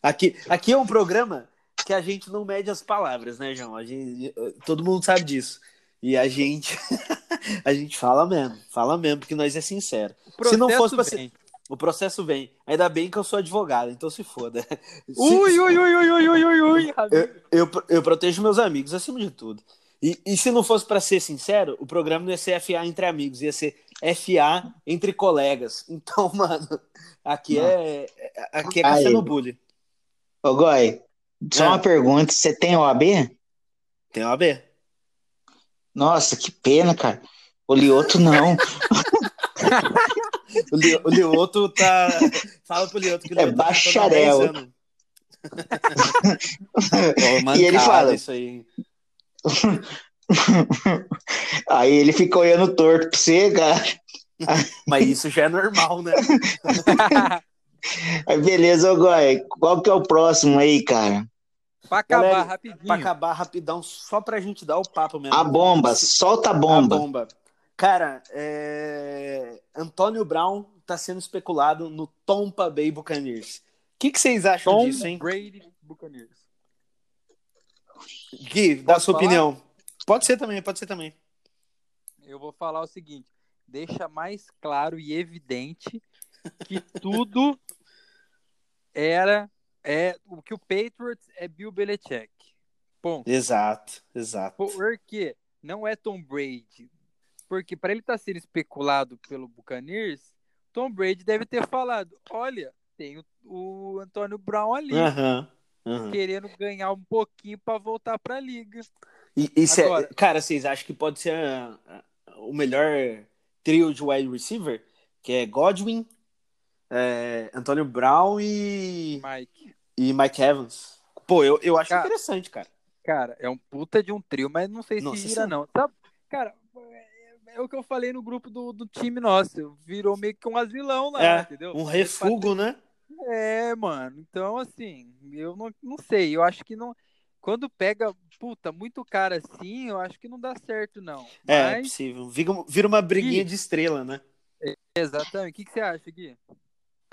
Aqui, aqui é um programa que a gente não mede as palavras, né, João? A gente, todo mundo sabe disso. E a gente a gente fala mesmo, fala mesmo, porque nós é sincero. O Se não processo fosse pra ser- vem. O processo vem. Ainda bem que eu sou advogado, então se foda. Ui, ui, ui, ui, ui, ui, ui, ui, eu, eu, eu protejo meus amigos acima de tudo. E, e se não fosse pra ser sincero, o programa não ia ser FA entre amigos, ia ser FA entre colegas. Então, mano, aqui é aqui é café Aí. no bullying. Ô, Goi, só Ah. uma pergunta. Você tem OAB? Tem OAB? Nossa, que pena, cara. O Lioto não. o, Li, o Lioto tá. Fala pro Lioto que o É Lioto tá bacharel. toda 10 anos. Pô, E ele fala- Isso aí. Aí ele fica olhando torto pra você, cara. Mas isso já é normal, né? Aí beleza, ô Goy. Qual que é o próximo aí, cara? Pra acabar Galera, rapidinho. Pra acabar rapidão, só pra gente dar o papo mesmo. A bomba, solta a bomba. A bomba. Cara, é... Antônio Brown tá sendo especulado no Tampa Bay Buccaneers. O que, que vocês acham Tom disso, hein? Brady Buccaneers. Gui, dá a Posso sua falar? opinião. Pode ser também, pode ser também. Eu vou falar o seguinte: deixa mais claro e evidente que tudo era é o que o Patriots é Bill Belichick. Ponto. Exato, exato. Por quê? Não é Tom Brady. Porque para ele estar sendo especulado pelo Buccaneers, Tom Brady deve ter falado: olha, tem o, o Antônio Brown ali. Aham. aham. Querendo ganhar um pouquinho para voltar para a liga. E, cê- Agora- cara, vocês acham que pode ser ah, ah, o melhor trio de wide receiver? Que é Godwin, é, Antônio Brown e, Mike. e Mike Evans. Pô, eu, eu acho Cara, interessante, cara. Cara, é um puta de um trio, mas não sei se Nossa gira, Senhora. não. Sabe, cara, é, é o que eu falei no grupo do, do time nosso. Virou meio que um asilão lá, É, entendeu? Um refugo, né? É, mano. Então, assim, eu não, não sei. Eu acho que não. Quando pega, puta, muito cara assim, eu acho que não dá certo, não. É, é Mas, possível. Vira, vira uma briguinha Gui. de estrela, né? exatamente. O que, que você acha, Gui?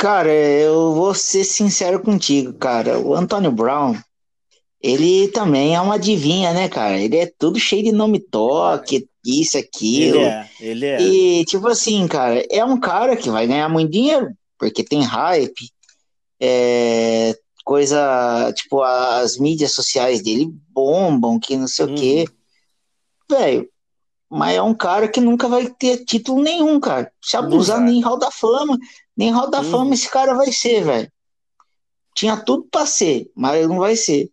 Cara, eu vou ser sincero contigo, cara. O Antônio Brown, ele também é uma adivinha, né, cara? Ele é tudo cheio de nome toque, isso, aquilo. Ele é, ele é. E, tipo assim, cara, é um cara que vai ganhar muito dinheiro, porque tem hype, é, coisa, tipo, as mídias sociais dele bombam, que não sei o quê. Velho, mas é um cara que nunca vai ter título nenhum, cara. Se abusar, nem Hall da Fama, nem Hall da Uhum. Fama esse cara vai ser, velho. Tinha tudo pra ser, mas não vai ser.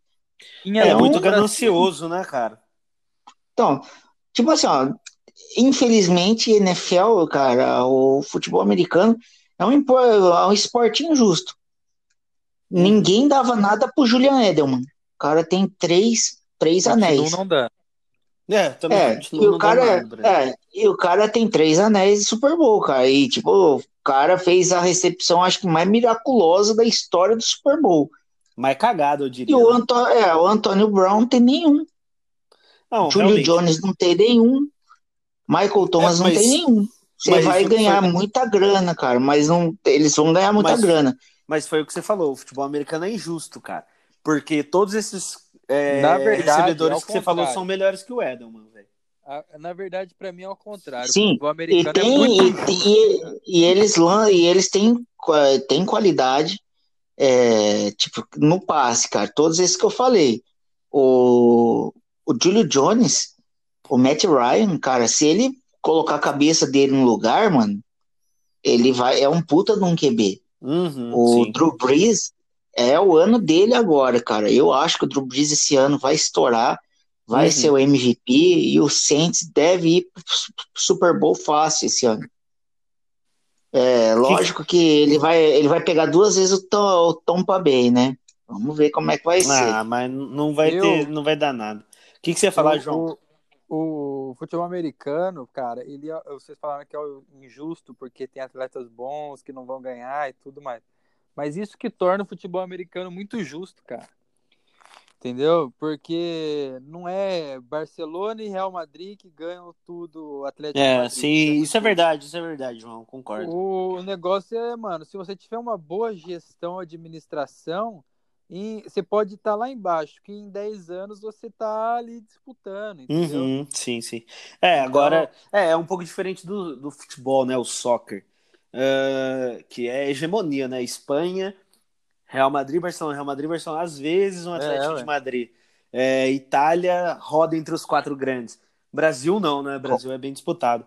Tinha É, É um muito pra ganancioso, né, cara? Então, tipo assim, ó, infelizmente, NFL, cara, o futebol americano é um, é um esporte injusto. Ninguém dava nada pro Julian Edelman. O cara tem três, três anéis. Não dá. É, também É, e não o cara, ele. é, e o cara tem três anéis de Super Bowl, cara. E, tipo, o cara fez a recepção, acho que mais miraculosa da história do Super Bowl. Mais cagado, eu E diria. o, né? Anto é, o Antônio Brown não tem nenhum. Não, Julio realmente. Jones não tem nenhum. Michael Thomas É, não mas- tem nenhum. Você vai ganhar foi- muita grana, cara, mas não, eles vão ganhar muita Mas- grana. Mas foi o que você falou, o futebol americano é injusto, cara. Porque todos esses é, Na verdade, recebedores é o que você falou são melhores que o Edelman, velho. Na verdade, pra mim é ao contrário. Sim, o futebol E, americano é tem, muito e, e- e eles, e eles têm, têm qualidade, é, tipo, no passe, cara. Todos esses que eu falei. O, o Julio Jones, o Matt Ryan, cara, se ele colocar a cabeça dele no lugar, mano, ele vai, é um puta de um QB. Uhum, O sim. Drew Brees é o ano dele agora, cara. Eu acho que o Drew Brees esse ano vai estourar, vai Uhum. ser o MVP e o Saints deve ir pro Super Bowl fácil esse ano. É, lógico que ele vai, ele vai pegar duas vezes o Tom, o Tampa Bay, né? Vamos ver como é que vai ser. Ah, mas não vai Eu- ter, não vai dar nada. O que, que você ia falar, O- João? O, o futebol americano, cara, ele, é- vocês falaram que é injusto porque tem atletas bons que não vão ganhar e tudo mais. Mas isso que torna o futebol americano muito justo, cara. Entendeu? Porque não é Barcelona e Real Madrid que ganham tudo o Atlético É, Madrid. sim, isso é verdade, isso é verdade, João, concordo. O negócio é, mano, se você tiver uma boa gestão, administração, e você pode estar lá embaixo, que em 10 anos você tá ali disputando, entendeu? Uhum, sim, sim. É, agora é, é um pouco diferente do, do futebol, né? O soccer, Ah, que é hegemonia, né? Espanha, Real Madrid, Barcelona, Real Madrid, Barcelona, às vezes um Atlético ué. de Madrid. É, Itália roda entre os quatro grandes. Brasil não, né? Brasil é bem disputado.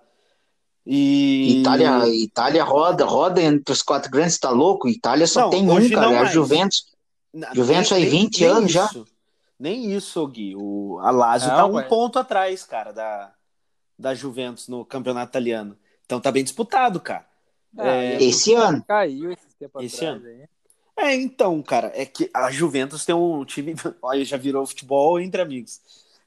E Itália, Itália roda, roda entre os quatro grandes, tá louco? Itália só Não, tem um, cara. É a. Juventus. Na- Juventus aí, 20 anos já. isso. Nem isso, Gui. O, a Lazio Não, tá um ponto atrás, cara, da, da Juventus no campeonato italiano. Então tá bem disputado, cara. Ah, É, esse ano. Caiu esses tempos Esse atrás ano. aí. É, então, cara, é que a Juventus tem um time. Olha, já virou futebol entre amigos.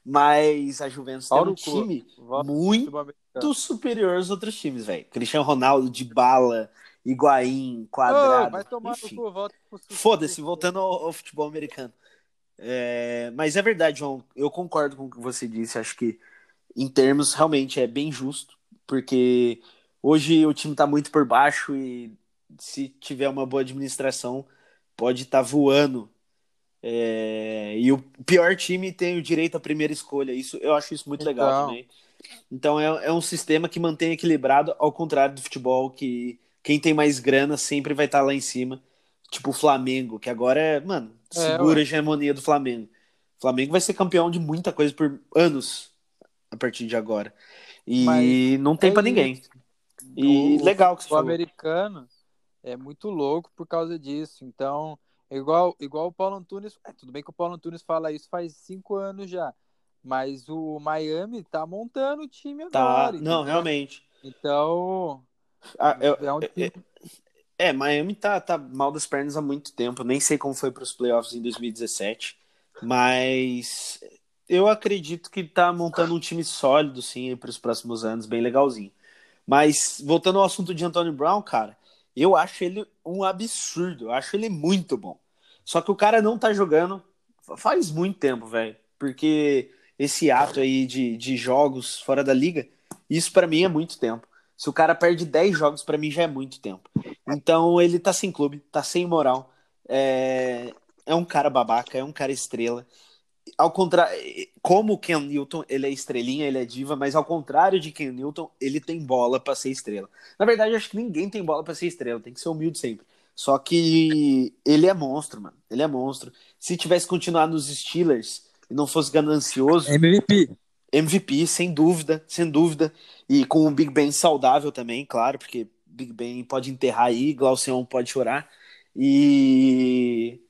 Mas a Juventus tem Pau um time muito superior aos outros times, velho. Cristiano Ronaldo, de bala, Higuaín, Quadrado. vai tomar enfim. no cu, volta pro Foda-se, voltando ao, ao futebol americano. É, mas é verdade, João. Eu concordo com o que você disse. Acho que, em termos, realmente é bem justo. Porque hoje o time tá muito por baixo e se tiver uma boa administração, pode estar voando. É, e o pior time tem o direito à primeira escolha. Isso, eu acho isso muito legal Então. também. Então é, é um sistema que mantém equilibrado, ao contrário do futebol, que quem tem mais grana sempre vai estar lá em cima. Tipo o Flamengo, que agora é, mano, É, segura ué. a hegemonia do Flamengo. O Flamengo vai ser campeão de muita coisa por anos a partir de agora. E Mas não tem é pra ninguém. E O legal que você falou. americano é muito louco por causa disso. Então, é igual, igual o Paulo Antunes. é, tudo bem que o Paulo Antunes fala isso faz cinco anos já. Mas o Miami tá montando o time Tá, agora. não, realmente. Então, Ah, eu- é um time. É, Miami tá, tá mal das pernas há muito tempo. Nem sei como foi para os playoffs em 2017, mas eu acredito que tá montando um time sólido, sim, para os próximos anos, bem legalzinho. Mas voltando ao assunto de Antonio Brown, cara, eu acho ele um absurdo. Eu acho ele muito bom. Só que o cara não tá jogando faz muito tempo, velho. Porque esse ato aí de, de jogos fora da liga, isso pra mim é muito tempo. Se o cara perde 10 jogos, pra mim já é muito tempo. Então ele tá sem clube, tá sem moral. É, é um cara babaca, é um cara estrela. Ao contrário, como o Ken Newton, ele é estrelinha, ele é diva, mas ao contrário de Ken Newton, ele tem bola pra ser estrela. Na verdade, eu acho que ninguém tem bola pra ser estrela, tem que ser humilde sempre. Só que ele é monstro, mano. Ele é monstro. Se tivesse continuado nos Steelers e não fosse ganancioso, MVP. MVP, sem dúvida, sem dúvida. E com o Big Ben saudável também, claro, porque Big Ben pode enterrar aí, Glaucion pode chorar. E.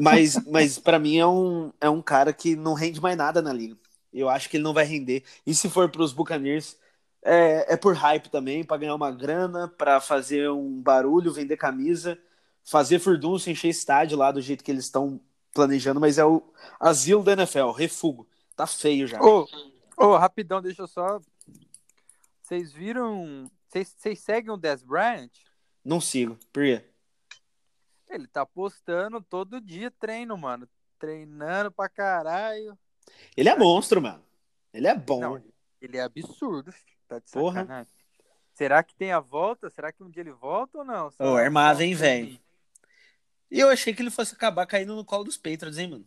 Mas, mas para mim é um, é um cara que não rende mais nada na liga. Eu acho que ele não vai render. E se for para os Buccaneers, é, é por hype também, para ganhar uma grana, para fazer um barulho, vender camisa, fazer furdunço, encher estádio lá do jeito que eles estão planejando. Mas é o asilo da NFL, refugo. Tá feio já. Ô, ô, rapidão, deixa eu só. Vocês viram. Vocês vocês seguem o Des Bryant? Não sigo. Por quê? Ele tá postando todo dia treino, mano. Treinando pra caralho. Ele é monstro, mano. Ele é bom. Não, ele é absurdo, filho. Tá de Porra. sacanagem. Será que tem a volta? Será que um dia ele volta ou não? Ô, armado, hein, velho? E eu achei que ele fosse acabar caindo no colo dos Patriots, hein, mano?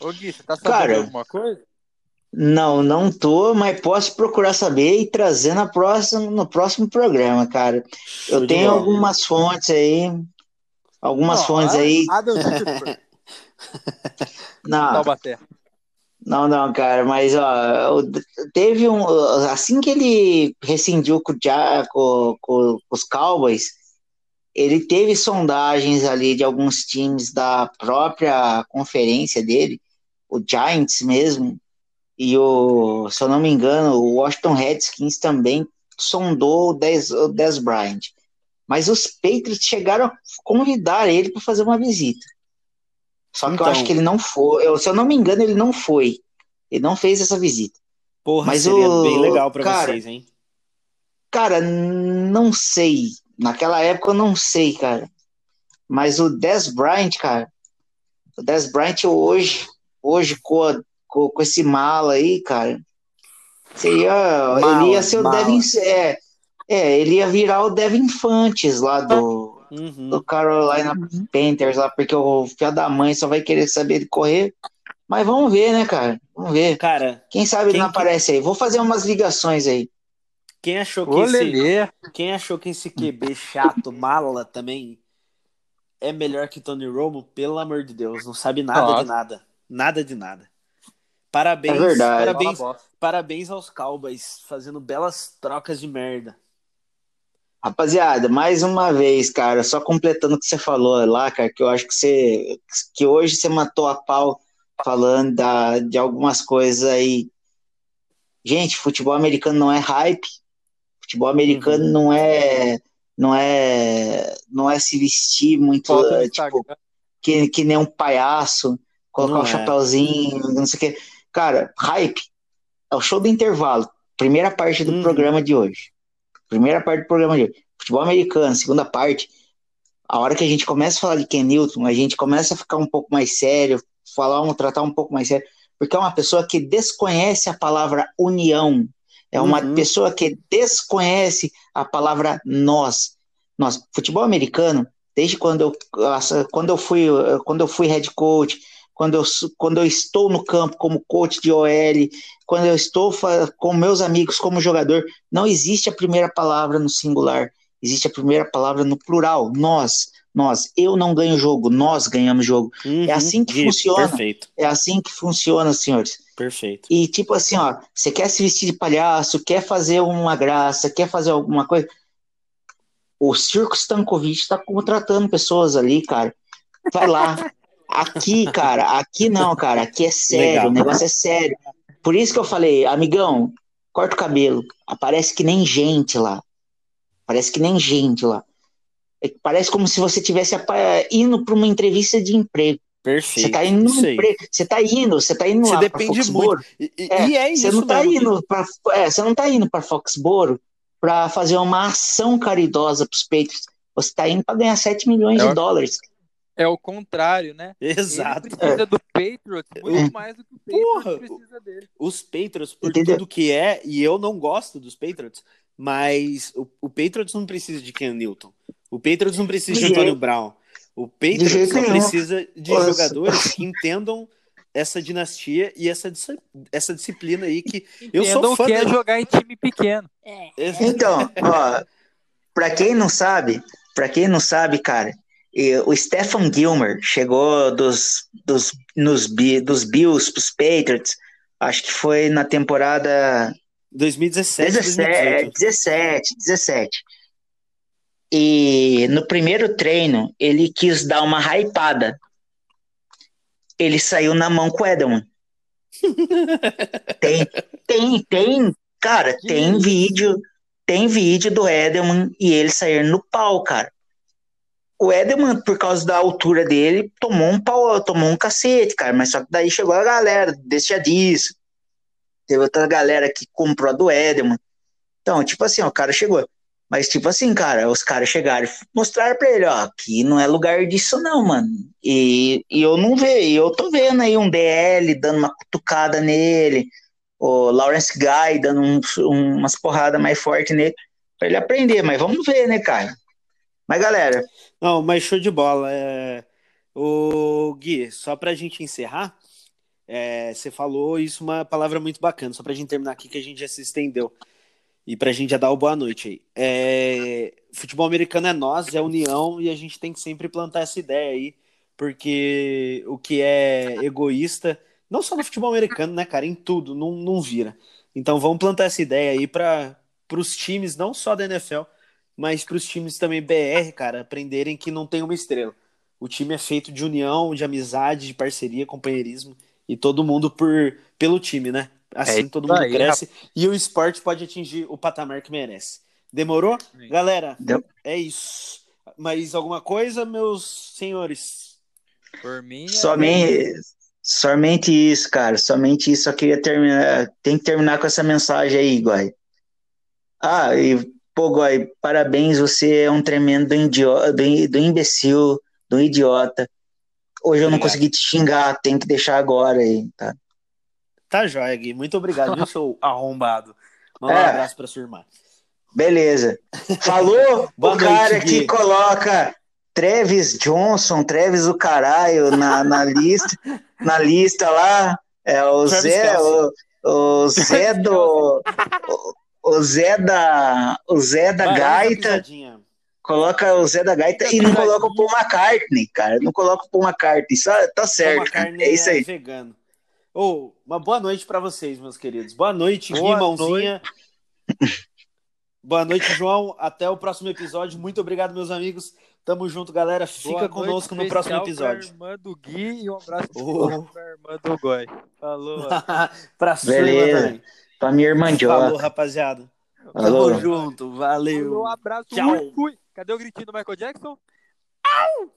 Ô, Gui, você tá sabendo Cara, alguma coisa? Não, não tô, mas posso procurar saber e trazer na próxima, no próximo programa, cara. Show Eu tenho bola. algumas fontes aí, algumas Não, fontes a- aí. Adam Schefter, Não, Taubaté. não, não, cara, mas ó, teve um. Assim que ele rescindiu com- com- com os Cowboys, ele teve sondagens ali de alguns times da própria conferência dele, o Giants mesmo, e o, se eu não me engano, o Washington Redskins também sondou o Des, o Des Bryant. Mas os Patriots chegaram a convidar ele para fazer uma visita. Só que Então. eu acho que ele não foi. eu- se eu não me engano, ele não foi. Ele não fez essa visita. Porra, Mas seria o- bem legal pra cara, vocês, hein? Cara, não sei. Naquela época eu não sei, cara. Mas o Des Bryant, cara, o Des Bryant hoje, hoje com, com, esse mala aí, cara, seria, Mala, ele ia ser o. Devin, é, é, ele ia virar o Devin Fantes lá do, Uhum. do Carolina Panthers lá, porque o filho da mãe só vai querer saber de correr. Mas vamos ver, né, cara? Vamos ver. Cara, Quem sabe Quem não que- aparece aí. Vou fazer umas ligações aí. quem achou que Ô, esse, Lelê. quem achou que esse QB chato, mala também é melhor que Tony Romo, pelo amor de Deus, não sabe nada Nossa. de nada. Nada de nada. Parabéns, É verdade. parabéns, parabéns aos Cowboys, fazendo belas trocas de merda. Rapaziada, mais uma vez, cara, só completando o que você falou lá, cara, que eu acho que você que hoje você matou a pau falando da, de algumas coisas aí. Gente, futebol americano não é hype. Futebol americano Uhum. não é não é não é se vestir muito tipo que, que nem um palhaço, colocar Não um é. chapéuzinho, não sei o quê. Cara, hype é o show do intervalo. Primeira parte do Uhum. programa de hoje. Primeira parte do programa de hoje. Futebol americano, segunda parte. A hora que a gente começa a falar de Ken Newton, a gente começa a ficar um pouco mais sério, falar um, tratar um pouco mais sério, porque é uma pessoa que desconhece a palavra união. É uma Uhum. pessoa que desconhece a palavra nós. Nós, futebol americano, desde quando eu, quando eu fui, quando eu fui head coach, quando eu, quando eu estou no campo como coach de OL, quando eu estou com meus amigos como jogador, não existe a primeira palavra no singular, existe a primeira palavra no plural, nós, nós. Eu não ganho jogo, nós ganhamos jogo. Uhum. assim que Gui, funciona. Perfeito, É assim que funciona, senhores. perfeito. E tipo assim, ó, você quer se vestir de palhaço, quer fazer uma graça, quer fazer alguma coisa. O Circo Stankovic tá contratando pessoas ali, cara. Vai lá. Aqui, cara, aqui não, cara. Aqui é sério, Legal. o negócio é sério. Por isso que eu falei, amigão, corta o cabelo. Aparece que nem gente lá. Parece que nem gente lá. É- Parece como se você tivesse indo para uma entrevista de emprego. Perfeito. Você tá indo no emprego. Você tá indo, você tá indo Você lá pra depende Foxboro. E, e- É, e é Você isso não tá mesmo, indo para é, você não tá indo para Foxboro para fazer uma ação caridosa para os Patriots. Você tá indo para ganhar 7 milhões É de dólares. É o contrário, né? Exato. Ele precisa do Patriots muito mais do que o Patriots Porra, precisa dele. Os Patriots, por Entendeu? tudo que é, e eu não gosto dos Patriots, mas o, o Patriots não precisa de Ken Newton. O Patriots não precisa de, De Antônio Brown. O Patriots só precisa de Nossa. jogadores que entendam essa dinastia e essa, essa disciplina aí que eu sou fã o que é dele. jogar em time pequeno. Então, ó, para quem não sabe, para quem não sabe, cara, o Stephen Gilmer chegou dos, dos, nos, dos Bills pros Patriots, acho que foi na temporada 2017, 17, 2018. 17, 17. E no primeiro treino, ele quis dar uma hypada. Ele saiu na mão com o Edelman. Tem, tem, tem, cara, tem vídeo, tem vídeo do Edelman e ele sair no pau, cara. O Edelman, por causa da altura dele, tomou um pau, tomou um cacete, cara. Mas só que daí chegou a galera, deixa disso. Teve outra galera que comprou a do Edelman. Então, tipo assim, ó, o cara chegou. Mas, tipo assim, cara, os caras chegaram e mostraram pra ele, ó, aqui não é lugar disso, não, mano. E, e eu não vejo, eu tô vendo aí um DL dando uma cutucada nele, o Lawrence Guy dando um- umas porradas mais fortes nele, pra ele aprender, mas vamos ver, né, cara? Mas, galera, Não, mas show de bola. É... O Gui, só pra gente encerrar, é, você falou isso, uma palavra muito bacana, só pra gente terminar aqui que a gente já se estendeu. E pra gente já dar o boa noite aí. É, Futebol americano é nós, é união, e a gente tem que sempre plantar essa ideia aí, porque o que é egoísta, não só no futebol americano, né, cara, em tudo, não, não vira. Então vamos plantar essa ideia aí para os times, não só da NFL, mas para os times também BR, cara, aprenderem que não tem uma estrela. O time é feito de união, de amizade, de parceria, companheirismo e todo mundo por pelo time, né? Assim É todo mundo aí, cresce e o esporte pode atingir o patamar que merece. Demorou? Sim. Galera, Deu. é isso. Mais alguma coisa, meus senhores? Por mim, é somente, somente isso, cara, somente isso. Só queria terminar, tem que terminar com essa mensagem aí, Goi. Ah, e, pô, Goi, parabéns, você é um tremendo idiota, do, do imbecil, do idiota. Hoje eu não Obrigado. consegui te xingar, tem que deixar agora aí, tá? Tá joia, Gui. Muito obrigado, viu, seu arrombado. Manda um É. abraço pra sua irmã. Beleza. Falou o cara noite, Gui. que coloca Travis Johnson, Travis o caralho na, na lista, na lista lá, é o Travis Zé, o, o Zé do o, Zé da o Zé da Barões gaita, coloca o Zé da gaita e não coloca o Paul McCartney, cara, não coloca o Paul McCartney, só tá certo, carne é isso aí. vegano. Ô, uma boa noite pra vocês, meus queridos. Boa noite, Boa mãozinha. Boa noite, João. Até o próximo episódio. Muito obrigado, meus amigos. Tamo junto, galera. Fica Boa conosco noite no próximo episódio. Pra irmã do Gui e um abraço Oh. pra irmã do Goi. Falou. pra sua Beleza. também. Pra minha irmã Falou, Jota. rapaziada. Falou. Tamo junto, valeu. Um abraço, Tchau. fui. Cadê o gritinho do Michael Jackson? Au!